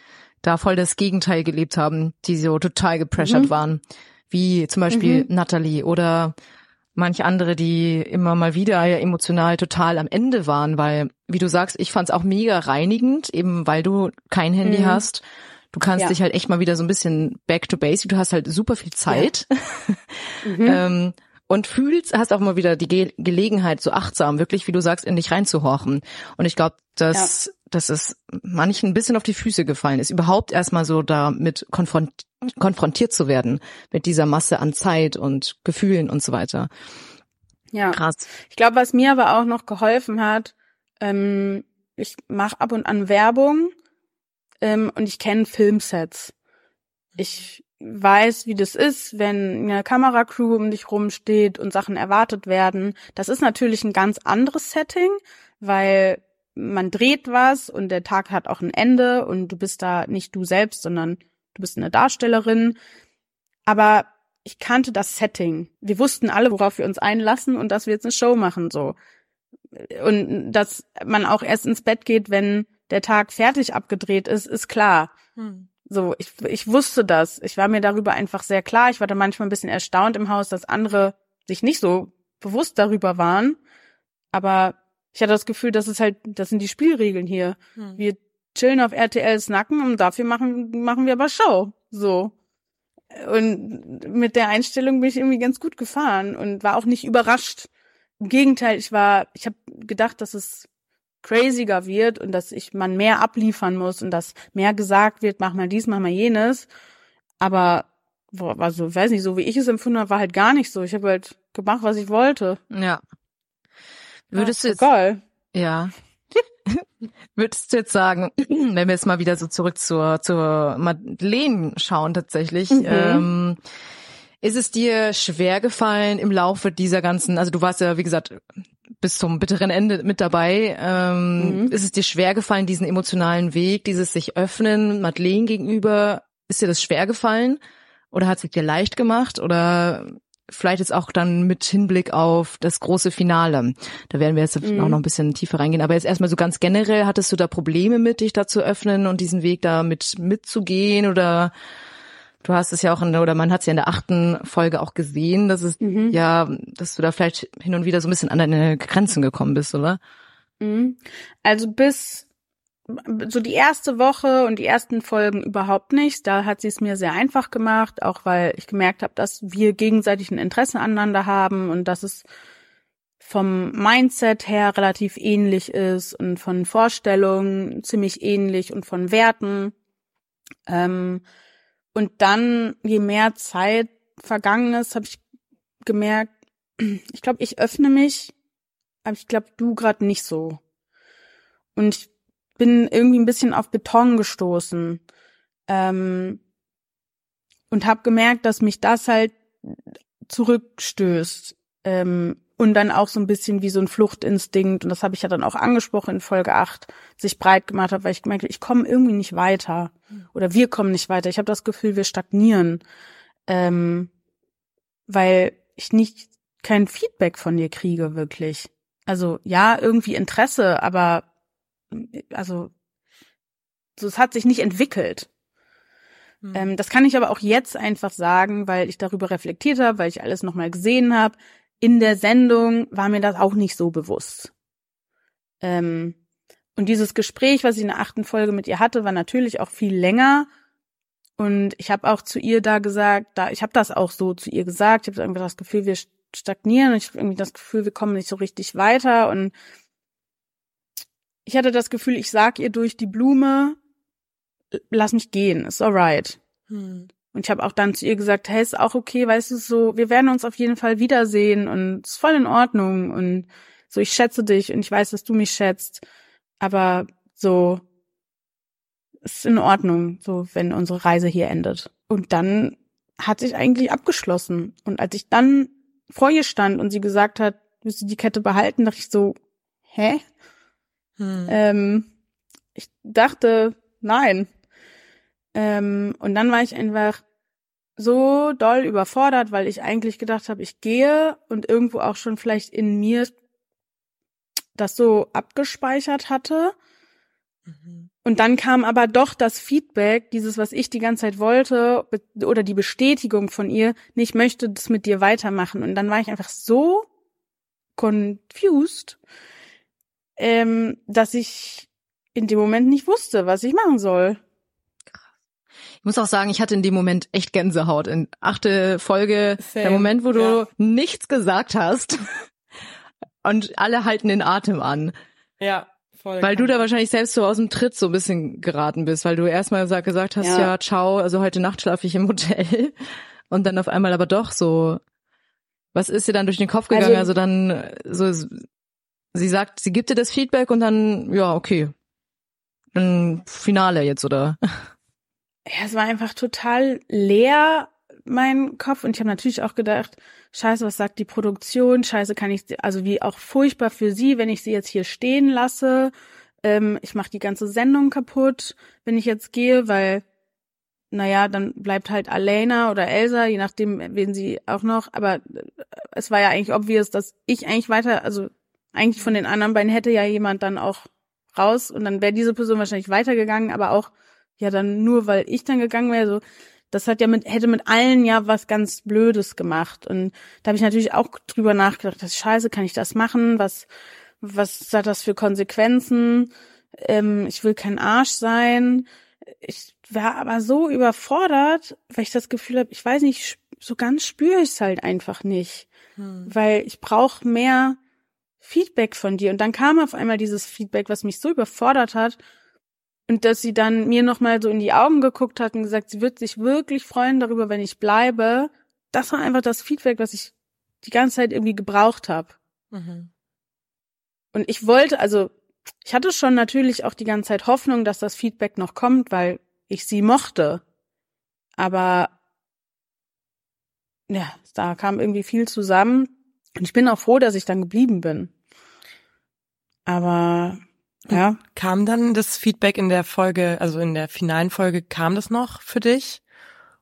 da voll das Gegenteil gelebt haben, die so total gepressured Mhm. waren. Wie zum Beispiel Mhm. Natalie oder manche andere, die immer mal wieder ja emotional total am Ende waren, weil, wie du sagst, ich fand's auch mega reinigend, eben weil du kein Handy Mhm. hast. Du kannst Ja. dich halt echt mal wieder so ein bisschen back to basic. Du hast halt super viel Zeit. Mhm. Ähm, und fühlst, hast auch mal wieder die Ge Gelegenheit, so achtsam, wirklich, wie du sagst, in dich reinzuhorchen. Und ich glaube, dass, dass es manchen ein bisschen auf die Füße gefallen ist, überhaupt erstmal so damit konfront konfrontiert zu werden, mit dieser Masse an Zeit und Gefühlen und so weiter. ja. Krass. Ich glaube, was mir aber auch noch geholfen hat, ähm, ich mache ab und an Werbung ähm, und ich kenne Filmsets. Ich weiß, wie das ist, wenn eine Kameracrew um dich rumsteht und Sachen erwartet werden. Das ist natürlich ein ganz anderes Setting, weil man dreht was und der Tag hat auch ein Ende und du bist da nicht du selbst, sondern du bist eine Darstellerin. Aber ich kannte das Setting. Wir wussten alle, worauf wir uns einlassen und dass wir jetzt eine Show machen, so. Und dass man auch erst ins Bett geht, wenn der Tag fertig abgedreht ist, ist klar. Hm. So, ich, ich wusste das. Ich war mir darüber einfach sehr klar. Ich war da manchmal ein bisschen erstaunt im Haus, dass andere sich nicht so bewusst darüber waren. Aber ich hatte das Gefühl, das ist halt, das sind die Spielregeln hier. Hm. Wir chillen auf RTLs Nacken und dafür machen, machen wir aber Show. So. Und mit der Einstellung bin ich irgendwie ganz gut gefahren und war auch nicht überrascht. Im Gegenteil, ich war, ich habe gedacht, dass es craziger wird und dass ich man mehr abliefern muss und dass mehr gesagt wird, mach mal dies, mach mal jenes. Aber boah, also weiß nicht, so wie ich es empfunden habe, war halt gar nicht so. Ich habe halt gemacht, was ich wollte. Ja. Würdest du jetzt, Egal. ja. Würdest du jetzt sagen, wenn wir jetzt mal wieder so zurück zur, zur Madeleine schauen tatsächlich, Mhm. ähm, ist es dir schwer gefallen im Laufe dieser ganzen, also du warst ja, wie gesagt, bis zum bitteren Ende mit dabei, ähm, Mhm. ist es dir schwer gefallen, diesen emotionalen Weg, dieses sich öffnen, Madeleine gegenüber, ist dir das schwer gefallen? Oder hat es dir leicht gemacht? Oder vielleicht jetzt auch dann mit Hinblick auf das große Finale. Da werden wir jetzt Mhm. auch noch ein bisschen tiefer reingehen. Aber jetzt erstmal so ganz generell, hattest du da Probleme mit, dich da zu öffnen und diesen Weg da mit mitzugehen? Oder du hast es ja auch in der, oder man hat es ja in der achten Folge auch gesehen, dass es Mhm. ja, dass du da vielleicht hin und wieder so ein bisschen an deine Grenzen gekommen bist, oder? Mhm. Also bis so die erste Woche und die ersten Folgen überhaupt nicht. Da hat sie es mir sehr einfach gemacht, auch weil ich gemerkt habe, dass wir gegenseitig ein Interesse aneinander haben und dass es vom Mindset her relativ ähnlich ist und von Vorstellungen ziemlich ähnlich und von Werten. Ähm, und dann, je mehr Zeit vergangen ist, habe ich gemerkt, ich glaube, ich öffne mich, aber ich glaube, du gerade nicht so. Und ich bin irgendwie ein bisschen auf Beton gestoßen ähm, und habe gemerkt, dass mich das halt zurückstößt ähm, und dann auch so ein bisschen wie so ein Fluchtinstinkt und das habe ich ja dann auch angesprochen in Folge 8, sich breit gemacht habe, weil ich gemerkt habe, ich komme irgendwie nicht weiter oder wir kommen nicht weiter. Ich habe das Gefühl, wir stagnieren, ähm, weil ich nicht kein Feedback von dir kriege wirklich. Also ja, irgendwie Interesse, aber also so es hat sich nicht entwickelt. Hm. Ähm, das kann ich aber auch jetzt einfach sagen, weil ich darüber reflektiert habe, weil ich alles nochmal gesehen habe. In der Sendung war mir das auch nicht so bewusst. Ähm, und dieses Gespräch, was ich in der achten Folge mit ihr hatte, war natürlich auch viel länger. Und ich habe auch zu ihr da gesagt, da ich habe das auch so zu ihr gesagt. Ich habe irgendwie das Gefühl, wir stagnieren. Ich habe irgendwie das Gefühl, wir kommen nicht so richtig weiter. Und ich hatte das Gefühl, ich sag ihr durch die Blume, lass mich gehen, ist alright. Hm. Und ich habe auch dann zu ihr gesagt, hey, ist auch okay, weißt du, so, wir werden uns auf jeden Fall wiedersehen und ist voll in Ordnung und so, ich schätze dich und ich weiß, dass du mich schätzt, aber so, ist in Ordnung, so, wenn unsere Reise hier endet. Und dann hat sich eigentlich abgeschlossen. Und als ich dann vor ihr stand und sie gesagt hat, willst du die Kette behalten, dachte ich so, hä? Hm. Ähm, ich dachte, nein. Ähm, und dann war ich einfach so doll überfordert, weil ich eigentlich gedacht habe, ich gehe und irgendwo auch schon vielleicht in mir das so abgespeichert hatte. Mhm. Und dann kam aber doch das Feedback, dieses, was ich die ganze Zeit wollte, oder die Bestätigung von ihr, nee, ich möchte das mit dir weitermachen. Und dann war ich einfach so confused, ähm, dass ich in dem Moment nicht wusste, was ich machen soll. Ich muss auch sagen, ich hatte in dem Moment echt Gänsehaut. In achte Folge, Same, der Moment, wo du ja. nichts gesagt hast und alle halten den Atem an. Ja, voll. Weil du da wahrscheinlich selbst so aus dem Tritt so ein bisschen geraten bist, weil du erstmal gesagt, gesagt hast, ja. Ja. ciao, also heute Nacht schlafe ich im Hotel. Und dann auf einmal aber doch so, was ist dir dann durch den Kopf gegangen? Also, Also- dann äh, so, sie sagt, sie gibt dir das Feedback und dann, ja, okay. Dann Finale jetzt, oder? Ja, es war einfach total leer, mein Kopf. Und ich habe natürlich auch gedacht, scheiße, was sagt die Produktion? Scheiße, kann ich, also wie auch furchtbar für sie, wenn ich sie jetzt hier stehen lasse. Ähm, ich mache die ganze Sendung kaputt, wenn ich jetzt gehe, weil, naja, dann bleibt halt Alena oder Elsa, je nachdem, wen sie auch noch. Aber äh, es war ja eigentlich obvious, dass ich eigentlich weiter, also eigentlich von den anderen beiden hätte ja jemand dann auch raus und dann wäre diese Person wahrscheinlich weitergegangen, aber auch ja dann nur, weil ich dann gegangen wäre, so das hat ja mit hätte mit allen ja was ganz Blödes gemacht und da habe ich natürlich auch drüber nachgedacht, das scheiße, kann ich das machen? Was was hat das für Konsequenzen? Ähm, ich will kein Arsch sein. Ich war aber so überfordert, weil ich das Gefühl habe, ich weiß nicht, so ganz spüre ich es halt einfach nicht, Hm. weil ich brauche mehr Feedback von dir. Und dann kam auf einmal dieses Feedback, was mich so überfordert hat. Und dass sie dann mir nochmal so in die Augen geguckt hat und gesagt, sie wird sich wirklich freuen darüber, wenn ich bleibe. Das war einfach das Feedback, was ich die ganze Zeit irgendwie gebraucht habe. Mhm. Und ich wollte, also ich hatte schon natürlich auch die ganze Zeit Hoffnung, dass das Feedback noch kommt, weil ich sie mochte. Aber ja, da kam irgendwie viel zusammen. Und ich bin auch froh, dass ich dann geblieben bin. Aber ja, Kam dann das Feedback in der Folge, also in der finalen Folge, kam das noch für dich?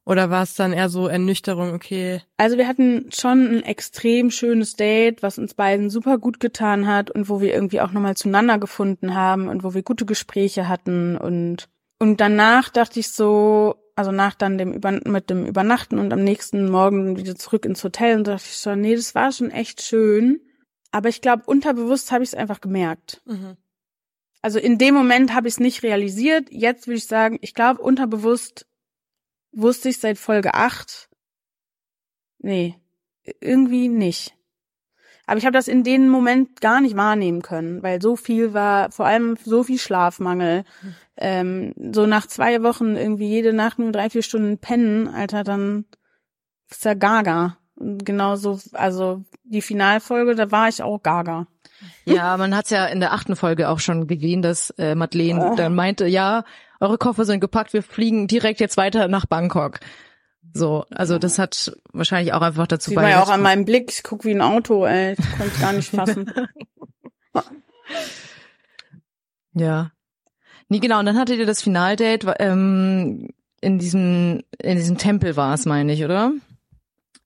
Oder war es dann eher so Ernüchterung, okay, also wir hatten schon ein extrem schönes Date, was uns beiden super gut getan hat und wo wir irgendwie auch nochmal zueinander gefunden haben und wo wir gute Gespräche hatten und und danach dachte ich so, also nach dann dem Über mit dem Übernachten und am nächsten Morgen wieder zurück ins Hotel und dachte ich so, nee, das war schon echt schön, aber ich glaube unterbewusst habe ich es einfach gemerkt. mhm. Also in dem Moment habe ich es nicht realisiert. Jetzt würde ich sagen, ich glaube unterbewusst wusste ich seit Folge 8. Nee, irgendwie nicht. Aber ich habe das in dem Moment gar nicht wahrnehmen können, weil so viel war, vor allem so viel Schlafmangel. Ähm, so nach zwei Wochen irgendwie jede Nacht nur drei, vier Stunden pennen, Alter, dann ist ja gaga. Und genauso, also die Finalfolge, da war ich auch gaga. Ja, man hat's ja in der achten Folge auch schon gesehen, dass äh, Madeleine Oh. dann meinte, ja, eure Koffer sind gepackt, wir fliegen direkt jetzt weiter nach Bangkok. So, also das hat wahrscheinlich auch einfach dazu Sie war ja auch beigetragen. an meinem Blick, ich guck wie ein Auto, ey. Ich konnte gar nicht fassen. Ja. Nee, genau, und dann hattet ihr das Finaldate, ähm, in diesem, in diesem Tempel war es, meine ich, oder?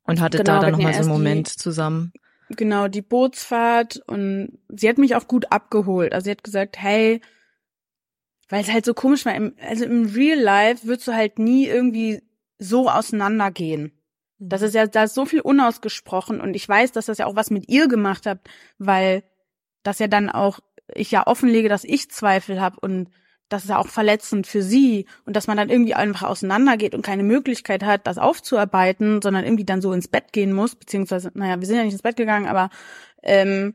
Und hattet Genau, da dann nochmal so einen erst die- Moment zusammen. genau, die Bootsfahrt und sie hat mich auch gut abgeholt. Also sie hat gesagt, hey, weil es halt so komisch war, im, also im Real Life würdest du halt nie irgendwie so auseinandergehen. Das ist ja, da ist so viel unausgesprochen und ich weiß, dass das ja auch was mit ihr gemacht hat, weil das ja dann auch, ich ja offenlege, dass ich Zweifel habe und das ist ja auch verletzend für sie und dass man dann irgendwie einfach auseinandergeht und keine Möglichkeit hat, das aufzuarbeiten, sondern irgendwie dann so ins Bett gehen muss, beziehungsweise, naja, wir sind ja nicht ins Bett gegangen, aber ähm,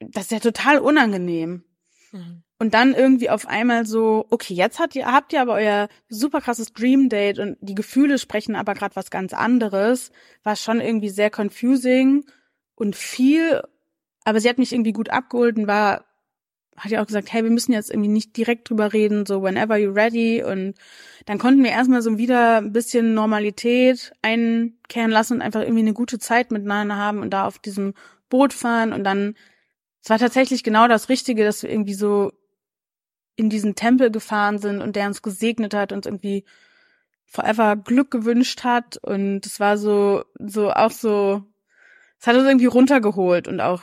das ist ja total unangenehm. Mhm. Und dann irgendwie auf einmal so, okay, jetzt habt ihr, habt ihr aber euer super krasses Dream Date und die Gefühle sprechen aber gerade was ganz anderes, war schon irgendwie sehr confusing und viel, aber sie hat mich irgendwie gut abgeholt und war, hat ja auch gesagt, hey, wir müssen jetzt irgendwie nicht direkt drüber reden, so whenever you're ready. Und dann konnten wir erstmal so wieder ein bisschen Normalität einkehren lassen und einfach irgendwie eine gute Zeit miteinander haben und da auf diesem Boot fahren. Und dann es war tatsächlich genau das Richtige, dass wir irgendwie so in diesen Tempel gefahren sind und der uns gesegnet hat und irgendwie forever Glück gewünscht hat und es war so so auch so es hat uns irgendwie runtergeholt und auch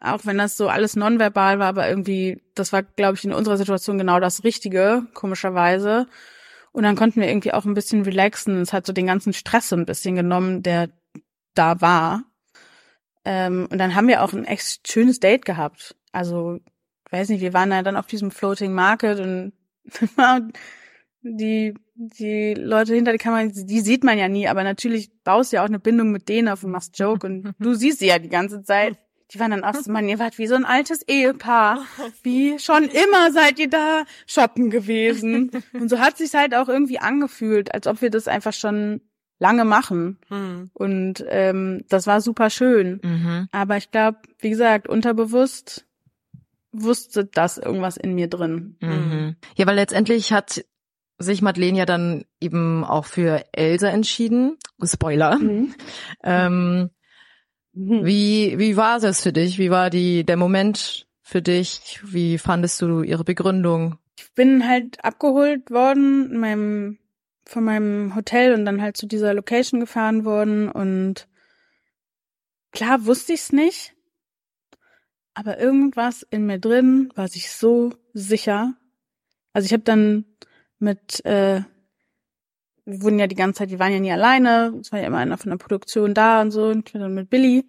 auch wenn das so alles nonverbal war, aber irgendwie das war glaube ich in unserer Situation genau das Richtige komischerweise und dann konnten wir irgendwie auch ein bisschen relaxen. Es hat so den ganzen Stress ein bisschen genommen, der da war. Ähm, und dann haben wir auch ein echt schönes Date gehabt. Also, weiß nicht, wir waren da dann auf diesem Floating Market und die, die Leute hinter der Kamera, die sieht man ja nie, aber natürlich baust du ja auch eine Bindung mit denen auf und machst Joke und du siehst sie ja die ganze Zeit. Die waren dann auch so, man, ihr wart wie so ein altes Ehepaar. Wie schon immer seid ihr da shoppen gewesen. Und so hat sich's halt auch irgendwie angefühlt, als ob wir das einfach schon lange machen. Mhm. Und ähm, das war super schön. Mhm. Aber ich glaube, wie gesagt, unterbewusst wusste das irgendwas in mir drin. Mhm. Ja, weil letztendlich hat sich Madeleine ja dann eben auch für Elsa entschieden. Spoiler. Ähm, wie, wie war es für dich? Wie war die, der Moment für dich? Wie fandest du ihre Begründung? Ich bin halt abgeholt worden in meinem, von meinem Hotel und dann halt zu dieser Location gefahren worden und klar wusste ich's nicht, aber irgendwas in mir drin war sich so sicher. Also ich habe dann mit, äh, wir wurden ja die ganze Zeit, wir waren ja nie alleine, es war ja immer einer von der Produktion da und so, und ich war dann mit Billy,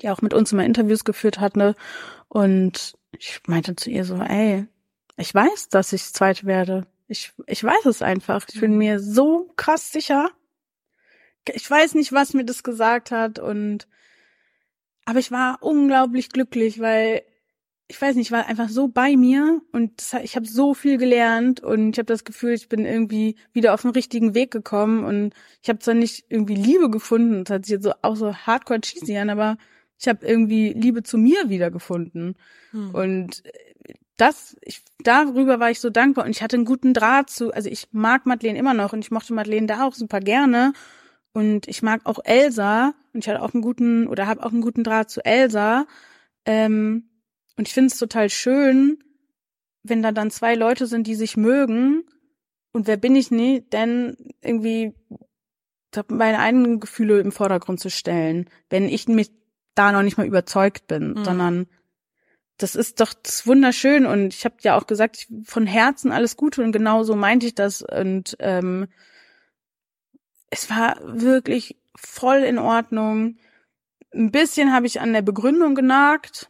die auch mit uns immer Interviews geführt hat, ne? Und ich meinte zu ihr so, ey, ich weiß, dass ich Zweite werde. Ich, ich weiß es einfach. Ich bin mir so krass sicher. Ich weiß nicht, was mir das gesagt hat und aber ich war unglaublich glücklich, weil ich weiß nicht, ich war einfach so bei mir und das, ich habe so viel gelernt und ich habe das Gefühl, ich bin irgendwie wieder auf den richtigen Weg gekommen und ich habe zwar nicht irgendwie Liebe gefunden, das hat sich jetzt so auch so hardcore cheesy an, aber ich habe irgendwie Liebe zu mir wiedergefunden. Mhm. Und das, ich, darüber war ich so dankbar und ich hatte einen guten Draht zu, also ich mag Madeleine immer noch und ich mochte Madeleine da auch super gerne und ich mag auch Elsa und ich hatte auch einen guten oder habe auch einen guten Draht zu Elsa. Ähm, und ich finde es total schön, wenn da dann zwei Leute sind, die sich mögen. Und wer bin ich nie, denn irgendwie meine eigenen Gefühle im Vordergrund zu stellen, wenn ich mich da noch nicht mal überzeugt bin, Mhm. sondern das ist doch das wunderschön. Und ich habe ja auch gesagt, ich, von Herzen alles Gute. Und genau so meinte ich das. Und ähm, es war wirklich voll in Ordnung. Ein bisschen habe ich an der Begründung genagt.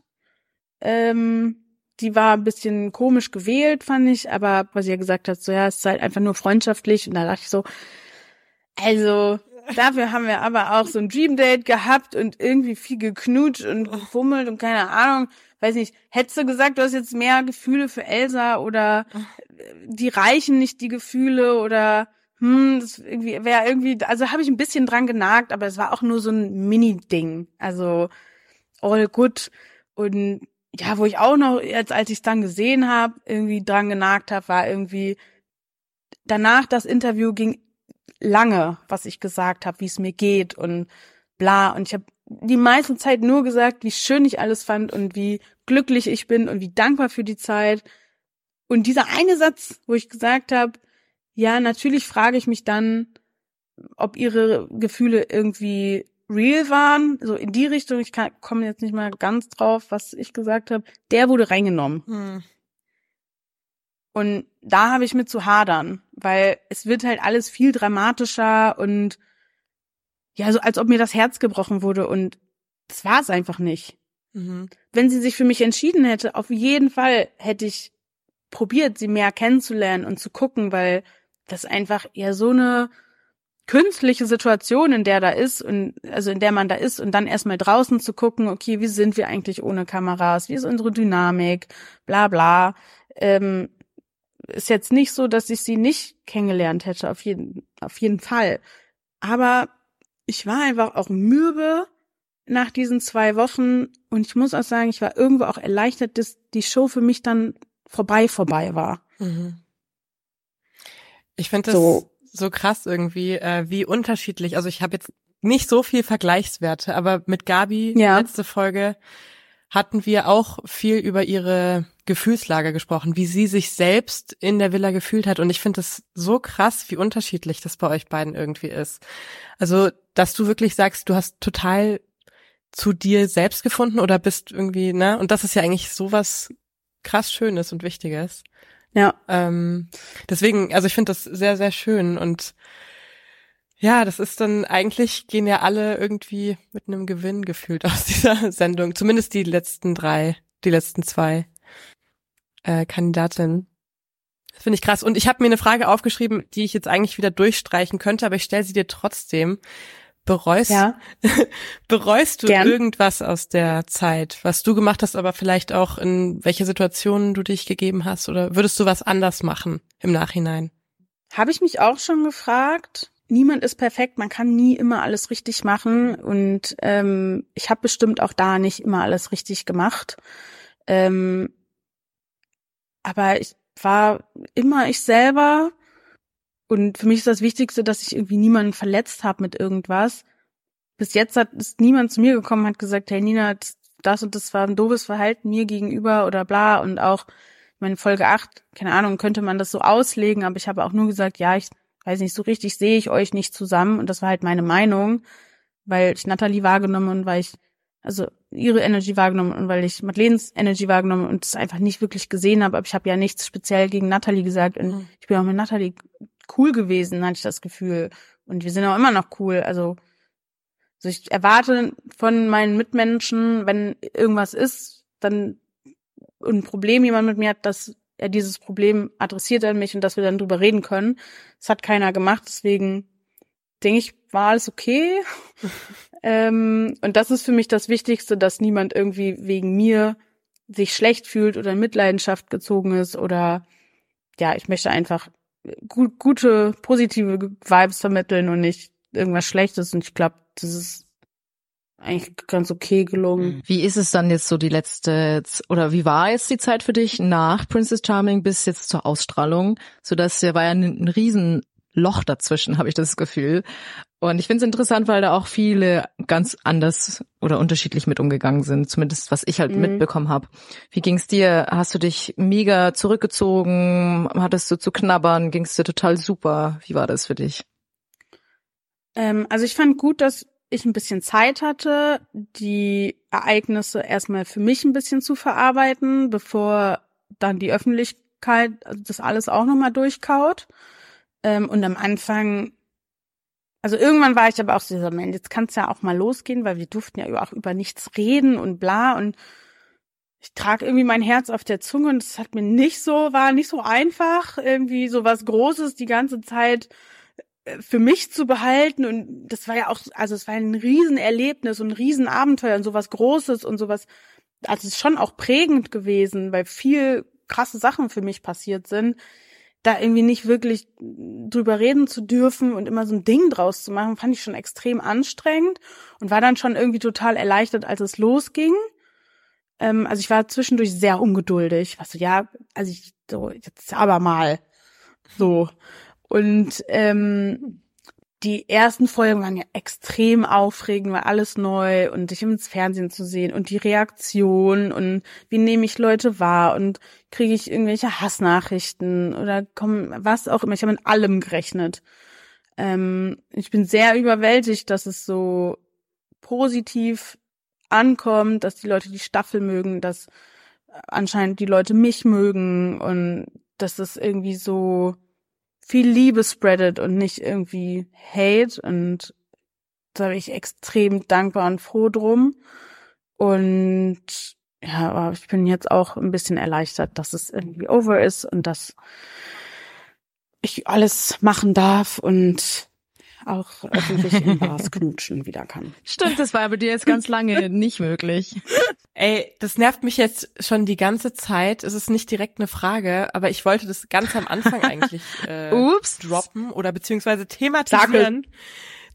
Ähm, die war ein bisschen komisch gewählt, fand ich, aber was ja gesagt hat, so ja, es ist halt einfach nur freundschaftlich und da dachte ich so, also dafür haben wir aber auch so ein Dream Date gehabt und irgendwie viel geknutscht und gefummelt und keine Ahnung, weiß nicht, hättest du gesagt, du hast jetzt mehr Gefühle für Elsa oder die reichen nicht die Gefühle oder hm, das irgendwie wäre irgendwie, also habe ich ein bisschen dran genagt, aber es war auch nur so ein Mini-Ding. Also all good. Und ja, wo ich auch noch, jetzt als ich es dann gesehen habe, irgendwie dran genagt habe, war irgendwie danach das Interview ging lange, was ich gesagt habe, wie es mir geht und bla. Und ich habe die meiste Zeit nur gesagt, wie schön ich alles fand und wie glücklich ich bin und wie dankbar für die Zeit. Und dieser eine Satz, wo ich gesagt habe, ja, natürlich frage ich mich dann, ob ihre Gefühle irgendwie real waren, so in die Richtung, ich komme jetzt nicht mal ganz drauf, was ich gesagt habe, der wurde reingenommen. Hm. Und da habe ich mit zu hadern, weil es wird halt alles viel dramatischer und ja, so als ob mir das Herz gebrochen wurde und das war es einfach nicht. Mhm. Wenn sie sich für mich entschieden hätte, auf jeden Fall hätte ich probiert, sie mehr kennenzulernen und zu gucken, weil das einfach ja so eine künstliche Situation, in der da ist und also in der man da ist und dann erstmal draußen zu gucken, okay, wie sind wir eigentlich ohne Kameras, wie ist unsere Dynamik, bla bla. Ähm, ist jetzt nicht so, dass ich sie nicht kennengelernt hätte, auf jeden, auf jeden Fall. Aber ich war einfach auch mürbe nach diesen zwei Wochen und ich muss auch sagen, ich war irgendwo auch erleichtert, dass die Show für mich dann vorbei vorbei war. Mhm. Ich finde das so. so krass irgendwie, äh, wie unterschiedlich. Also ich habe jetzt nicht so viel Vergleichswerte, aber mit Gabi ja. letzte Folge hatten wir auch viel über ihre Gefühlslage gesprochen, wie sie sich selbst in der Villa gefühlt hat. Und ich finde es so krass, wie unterschiedlich das bei euch beiden irgendwie ist. Also, dass du wirklich sagst, du hast total zu dir selbst gefunden oder bist irgendwie, ne? Und das ist ja eigentlich sowas krass Schönes und Wichtiges. Ja. Ähm, deswegen, also ich finde das sehr, sehr schön und ja, das ist dann eigentlich gehen ja alle irgendwie mit einem Gewinn gefühlt aus dieser Sendung. Zumindest die letzten drei, die letzten zwei äh, Kandidatinnen. Finde ich krass. Und ich habe mir eine Frage aufgeschrieben, die ich jetzt eigentlich wieder durchstreichen könnte, aber ich stelle sie dir trotzdem. Bereust, ja. bereust du Gern. irgendwas aus der Zeit, was du gemacht hast, aber vielleicht auch in welche Situationen du dich gegeben hast? Oder würdest du was anders machen im Nachhinein? Habe ich mich auch schon gefragt. Niemand ist perfekt, man kann nie immer alles richtig machen und ähm, ich habe bestimmt auch da nicht immer alles richtig gemacht. Ähm, aber ich war immer ich selber und für mich ist das Wichtigste, dass ich irgendwie niemanden verletzt habe mit irgendwas. Bis jetzt hat ist niemand zu mir gekommen, hat gesagt, hey Nina, das und das war ein doofes Verhalten mir gegenüber oder bla. Und auch, meine Folge 8, keine Ahnung, könnte man das so auslegen, aber ich habe auch nur gesagt, ja, ich weiß nicht, so richtig sehe ich euch nicht zusammen. Und das war halt meine Meinung, weil ich Natalie wahrgenommen und weil ich, also ihre Energy wahrgenommen und weil ich Madeleines Energy wahrgenommen und es einfach nicht wirklich gesehen habe. Aber ich habe ja nichts speziell gegen Natalie gesagt und mhm. ich bin auch mit Natalie cool gewesen, hatte ich das Gefühl. Und wir sind auch immer noch cool. Also, also ich erwarte von meinen Mitmenschen, wenn irgendwas ist, dann ein Problem jemand mit mir hat, dass er dieses Problem adressiert an mich und dass wir dann drüber reden können. Das hat keiner gemacht, deswegen denke ich, war alles okay. ähm, und das ist für mich das Wichtigste, dass niemand irgendwie wegen mir sich schlecht fühlt oder in Mitleidenschaft gezogen ist oder ja, ich möchte einfach gut, gute, positive Vibes vermitteln und nicht irgendwas Schlechtes. Und ich glaube, das ist eigentlich ganz okay gelungen. Wie ist es dann jetzt so die letzte, oder wie war jetzt die Zeit für dich nach Princess Charming bis jetzt zur Ausstrahlung? So dass ja war ja ein, ein Riesenloch dazwischen, habe ich das Gefühl. Und ich finde es interessant, weil da auch viele ganz anders oder unterschiedlich mit umgegangen sind, zumindest was ich halt mhm. mitbekommen habe. Wie ging's dir? Hast du dich mega zurückgezogen? Hattest du zu knabbern? Ging's dir total super? Wie war das für dich? Ähm, also ich fand gut, dass ich ein bisschen Zeit hatte, die Ereignisse erstmal für mich ein bisschen zu verarbeiten, bevor dann die Öffentlichkeit das alles auch nochmal durchkaut. Ähm, und am Anfang also irgendwann war ich aber auch so, jetzt kann es ja auch mal losgehen, weil wir durften ja auch über nichts reden und bla. Und ich trage irgendwie mein Herz auf der Zunge und es hat mir nicht so, war nicht so einfach, irgendwie so was Großes die ganze Zeit äh, für mich zu behalten. Und das war ja auch, also es war ein Riesenerlebnis und ein Riesenabenteuer und sowas Großes und sowas, also es ist schon auch prägend gewesen, weil viel krasse Sachen für mich passiert sind. Da irgendwie nicht wirklich drüber reden zu dürfen und immer so ein Ding draus zu machen, fand ich schon extrem anstrengend und war dann schon irgendwie total erleichtert, als es losging. Ähm, also ich war zwischendurch sehr ungeduldig. Was so, ja, also ich so, jetzt aber mal. So. Und ähm, die ersten Folgen waren ja extrem aufregend, war alles neu und dich ins Fernsehen zu sehen und die Reaktion und wie nehme ich Leute wahr und kriege ich irgendwelche Hassnachrichten oder kommen was auch immer. Ich habe mit allem gerechnet. Ähm, ich bin sehr überwältigt, dass es so positiv ankommt, dass die Leute die Staffel mögen, dass anscheinend die Leute mich mögen und dass das irgendwie so viel Liebe spreadet und nicht irgendwie Hate und da bin ich extrem dankbar und froh drum. Und ja, aber ich bin jetzt auch ein bisschen erleichtert, dass es irgendwie over ist und dass ich alles machen darf und auch öffentlich in Bars knutschen wieder kann. Stimmt, das war bei dir jetzt ganz lange nicht möglich. Ey, das nervt mich jetzt schon die ganze Zeit. Es ist nicht direkt eine Frage, aber ich wollte das ganz am Anfang eigentlich äh, Ups. droppen oder beziehungsweise thematisieren,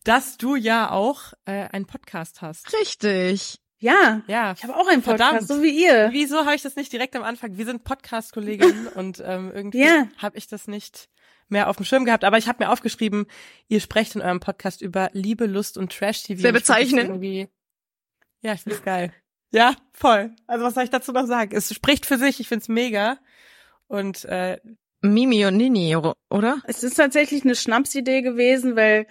dass du ja auch äh, einen Podcast hast. Richtig. Ja, Ja, ich habe auch einen Podcast, Verdammt. so wie ihr. Wieso habe ich das nicht direkt am Anfang? Wir sind Podcast-Kolleginnen und ähm, irgendwie Ja. habe ich das nicht mehr auf dem Schirm gehabt. Aber ich habe mir aufgeschrieben, ihr sprecht in eurem Podcast über Liebe, Lust und Trash-TV. Sehr bezeichnend. Irgendwie, ja, ich find's geil. Ja, voll. Also was soll ich dazu noch sagen? Es spricht für sich, ich find's mega. Und äh, Mimi und Nini, oder? Es ist tatsächlich eine Schnapsidee gewesen, weil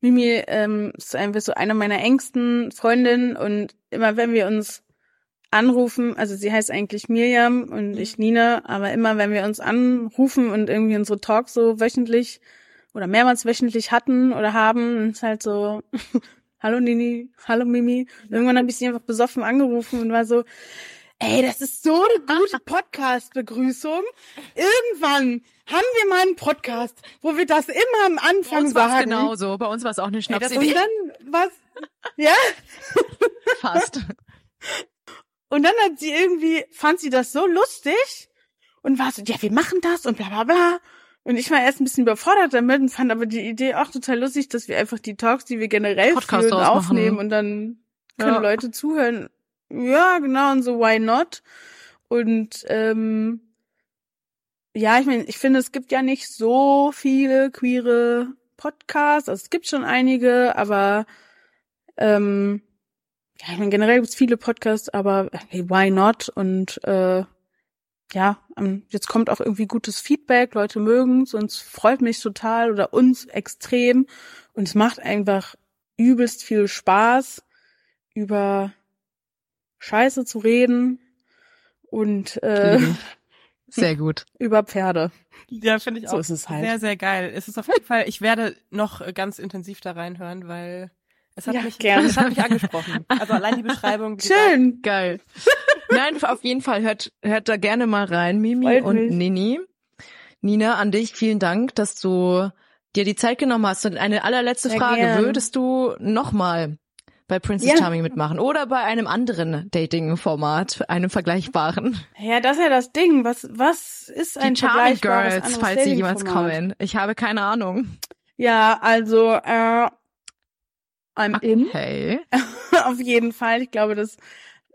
Mimi ähm, ist einfach so eine meiner engsten Freundinnen und immer wenn wir uns anrufen, also sie heißt eigentlich Miriam und ich Nina, aber immer wenn wir uns anrufen und irgendwie unsere Talks so wöchentlich oder mehrmals wöchentlich hatten oder haben, ist halt so, hallo Nini, hallo Mimi. Irgendwann habe ich sie einfach besoffen angerufen und war so, ey, das ist so eine gute Podcast-Begrüßung. Irgendwann haben wir mal einen Podcast, wo wir das immer am Bei Anfang uns war es sagen. genauso. Bei uns war es auch eine Und Schnapsidee. dann was? Ja. Fast. Und dann hat sie irgendwie, fand sie das so lustig und war so, ja, wir machen das und bla bla bla. Und ich war erst ein bisschen überfordert damit und fand aber die Idee auch total lustig, dass wir einfach die Talks, die wir generell Podcast führen, machen. aufnehmen und dann können Ja. Leute zuhören. Ja, genau, und so, why not? Und ähm, ja, ich meine, ich finde, es gibt ja nicht so viele queere Podcasts. Also es gibt schon einige, aber ähm, ja, ich meine, generell gibt's viele Podcasts, aber hey, why not? Und äh, ja, ähm, jetzt kommt auch irgendwie gutes Feedback, Leute mögen's und es freut mich total oder uns extrem. Und es macht einfach übelst viel Spaß, über Scheiße zu reden und äh, Sehr gut. über Pferde. ja, finde ich So auch ist es halt. sehr, sehr geil. Es ist auf jeden Fall, ich werde noch ganz intensiv da reinhören, weil es hat Ja, mich, gerne. es hat mich angesprochen. Also allein die Beschreibung. gesagt, Schön. Geil. Nein, auf jeden Fall hört, hört da gerne mal rein, Mimi Freut und mich. Nini. Nina, an dich vielen Dank, dass du dir die Zeit genommen hast. Und eine allerletzte Sehr Frage. gern. Würdest du nochmal bei Princess Ja. Charming mitmachen oder bei einem anderen Dating-Format, einem vergleichbaren? Ja, das ist ja das Ding. Was, was ist ein die Charming Girls, falls sie jemals kommen. Ich habe keine Ahnung. Ja, also, äh, I'm in. Okay. Auf jeden Fall. Ich glaube, das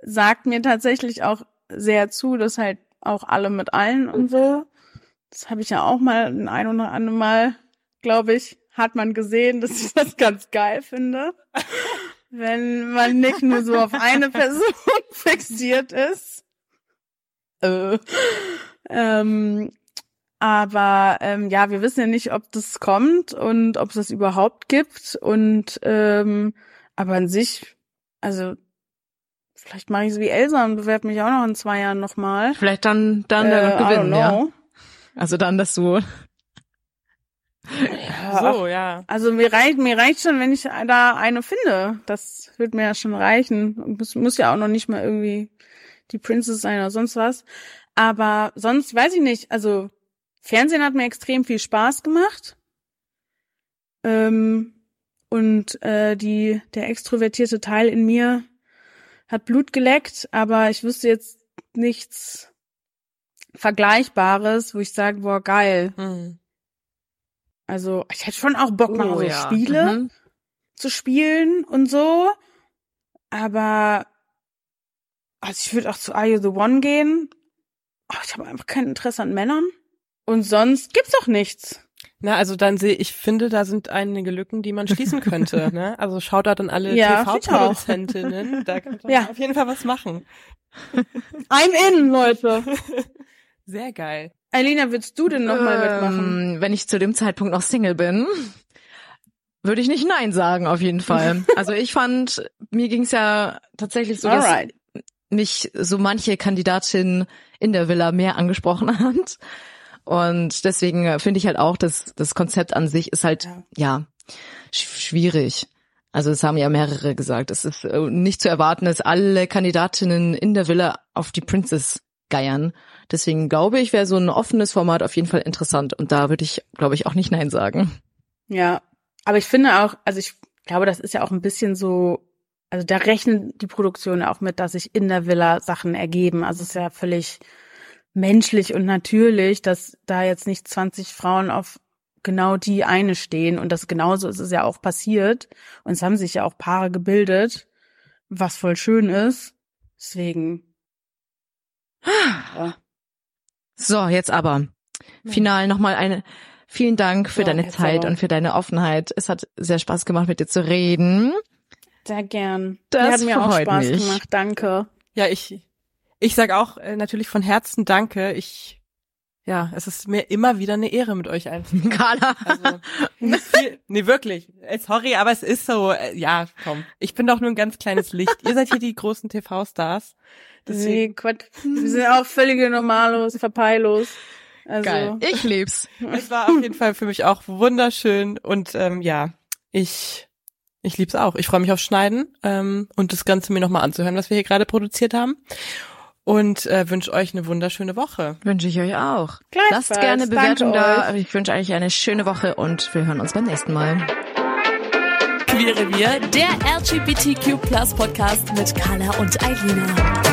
sagt mir tatsächlich auch sehr zu, dass halt auch alle mit allen und so. Das habe ich ja auch mal ein ein oder andere Mal, glaube ich, hat man gesehen, dass ich das ganz geil finde. Wenn man nicht nur so auf eine Person fixiert ist. Äh. Ähm, aber ähm, ja, wir wissen ja nicht, ob das kommt und ob es das überhaupt gibt. Und ähm, aber an sich, also vielleicht mache ich es wie Elsa und bewerbe mich auch noch in zwei Jahren nochmal. Vielleicht dann, dann Äh, äh, gewinnen, ja. Also dann, dass du Ja, So, ja. Also mir reicht, mir reicht schon, wenn ich da eine finde. Das wird mir ja schon reichen. Muss, muss ja auch noch nicht mal irgendwie die Princess sein oder sonst was. Aber sonst weiß ich nicht. Also Fernsehen hat mir extrem viel Spaß gemacht. Ähm, und äh, die der extrovertierte Teil in mir hat Blut geleckt, aber ich wüsste jetzt nichts, Vergleichbares, wo ich sage, boah, geil. Mhm. Also ich hätte schon auch Bock, mal Oh, so ja. Spiele Mhm. zu spielen und so. Aber also ich würde auch zu Are You the One gehen. Oh, ich habe einfach kein Interesse an Männern. Und sonst gibt's doch nichts. Na, also dann sehe ich finde, da sind einige Lücken, die man schließen könnte. ne? Also Shoutout an alle Ja. TV-Produzentinnen. Da kann man Ja. auf jeden Fall was machen. I'm in, Leute. Sehr geil. Alina, willst du denn noch mal mitmachen? Ähm, wenn ich zu dem Zeitpunkt noch Single bin, würde ich nicht Nein sagen, auf jeden Fall. Also ich fand, mir ging's ja tatsächlich so, dass Alright. mich so manche Kandidatin in der Villa mehr angesprochen hat. Und deswegen finde ich halt auch, dass das Konzept an sich ist halt, Ja. ja, sch schwierig. Also es haben ja mehrere gesagt. Es ist äh, nicht zu erwarten, dass alle Kandidatinnen in der Villa auf die Princess geiern. Deswegen glaube ich, wäre so ein offenes Format auf jeden Fall interessant. Und da würde ich, glaube ich, auch nicht Nein sagen. Ja, aber ich finde auch, also ich glaube, das ist ja auch ein bisschen so, also da rechnen die Produktionen auch mit, dass sich in der Villa Sachen ergeben. Also es ist ja völlig menschlich und natürlich, dass da jetzt nicht 20 Frauen auf genau die eine stehen und das genauso ist es ja auch passiert und es haben sich ja auch Paare gebildet, was voll schön ist. Deswegen. Ja. So, jetzt aber. Final nochmal eine, vielen Dank für So, deine Zeit aber. und für deine Offenheit. Es hat sehr Spaß gemacht, mit dir zu reden. Sehr gern. Das hat mir auch Spaß mich. gemacht. Danke. Ja, ich ich sag auch äh, natürlich von Herzen Danke. Ich ja, es ist mir immer wieder eine Ehre mit euch einfach. Carla. Also, viel, nee, wirklich. Äh, Sorry, aber es ist so. Äh, ja, komm. Ich bin doch nur ein ganz kleines Licht. Ihr seid hier die großen TV-Stars. Nee, Quatsch. Wir sind auch völlige Normalos, Verpeilos. Also, Geil. Ich lieb's. es war auf jeden Fall für mich auch wunderschön und ähm, ja, ich ich lieb's auch. Ich freue mich auf Schneiden ähm, und das Ganze mir nochmal anzuhören, was wir hier gerade produziert haben. Und äh, wünsche euch eine wunderschöne Woche. Wünsche ich euch auch. Lasst gerne Bewertung da. Ich wünsche euch eine schöne Woche und wir hören uns beim nächsten Mal. Queere Wir, der LGBTQ Podcast mit Carla und Eilina.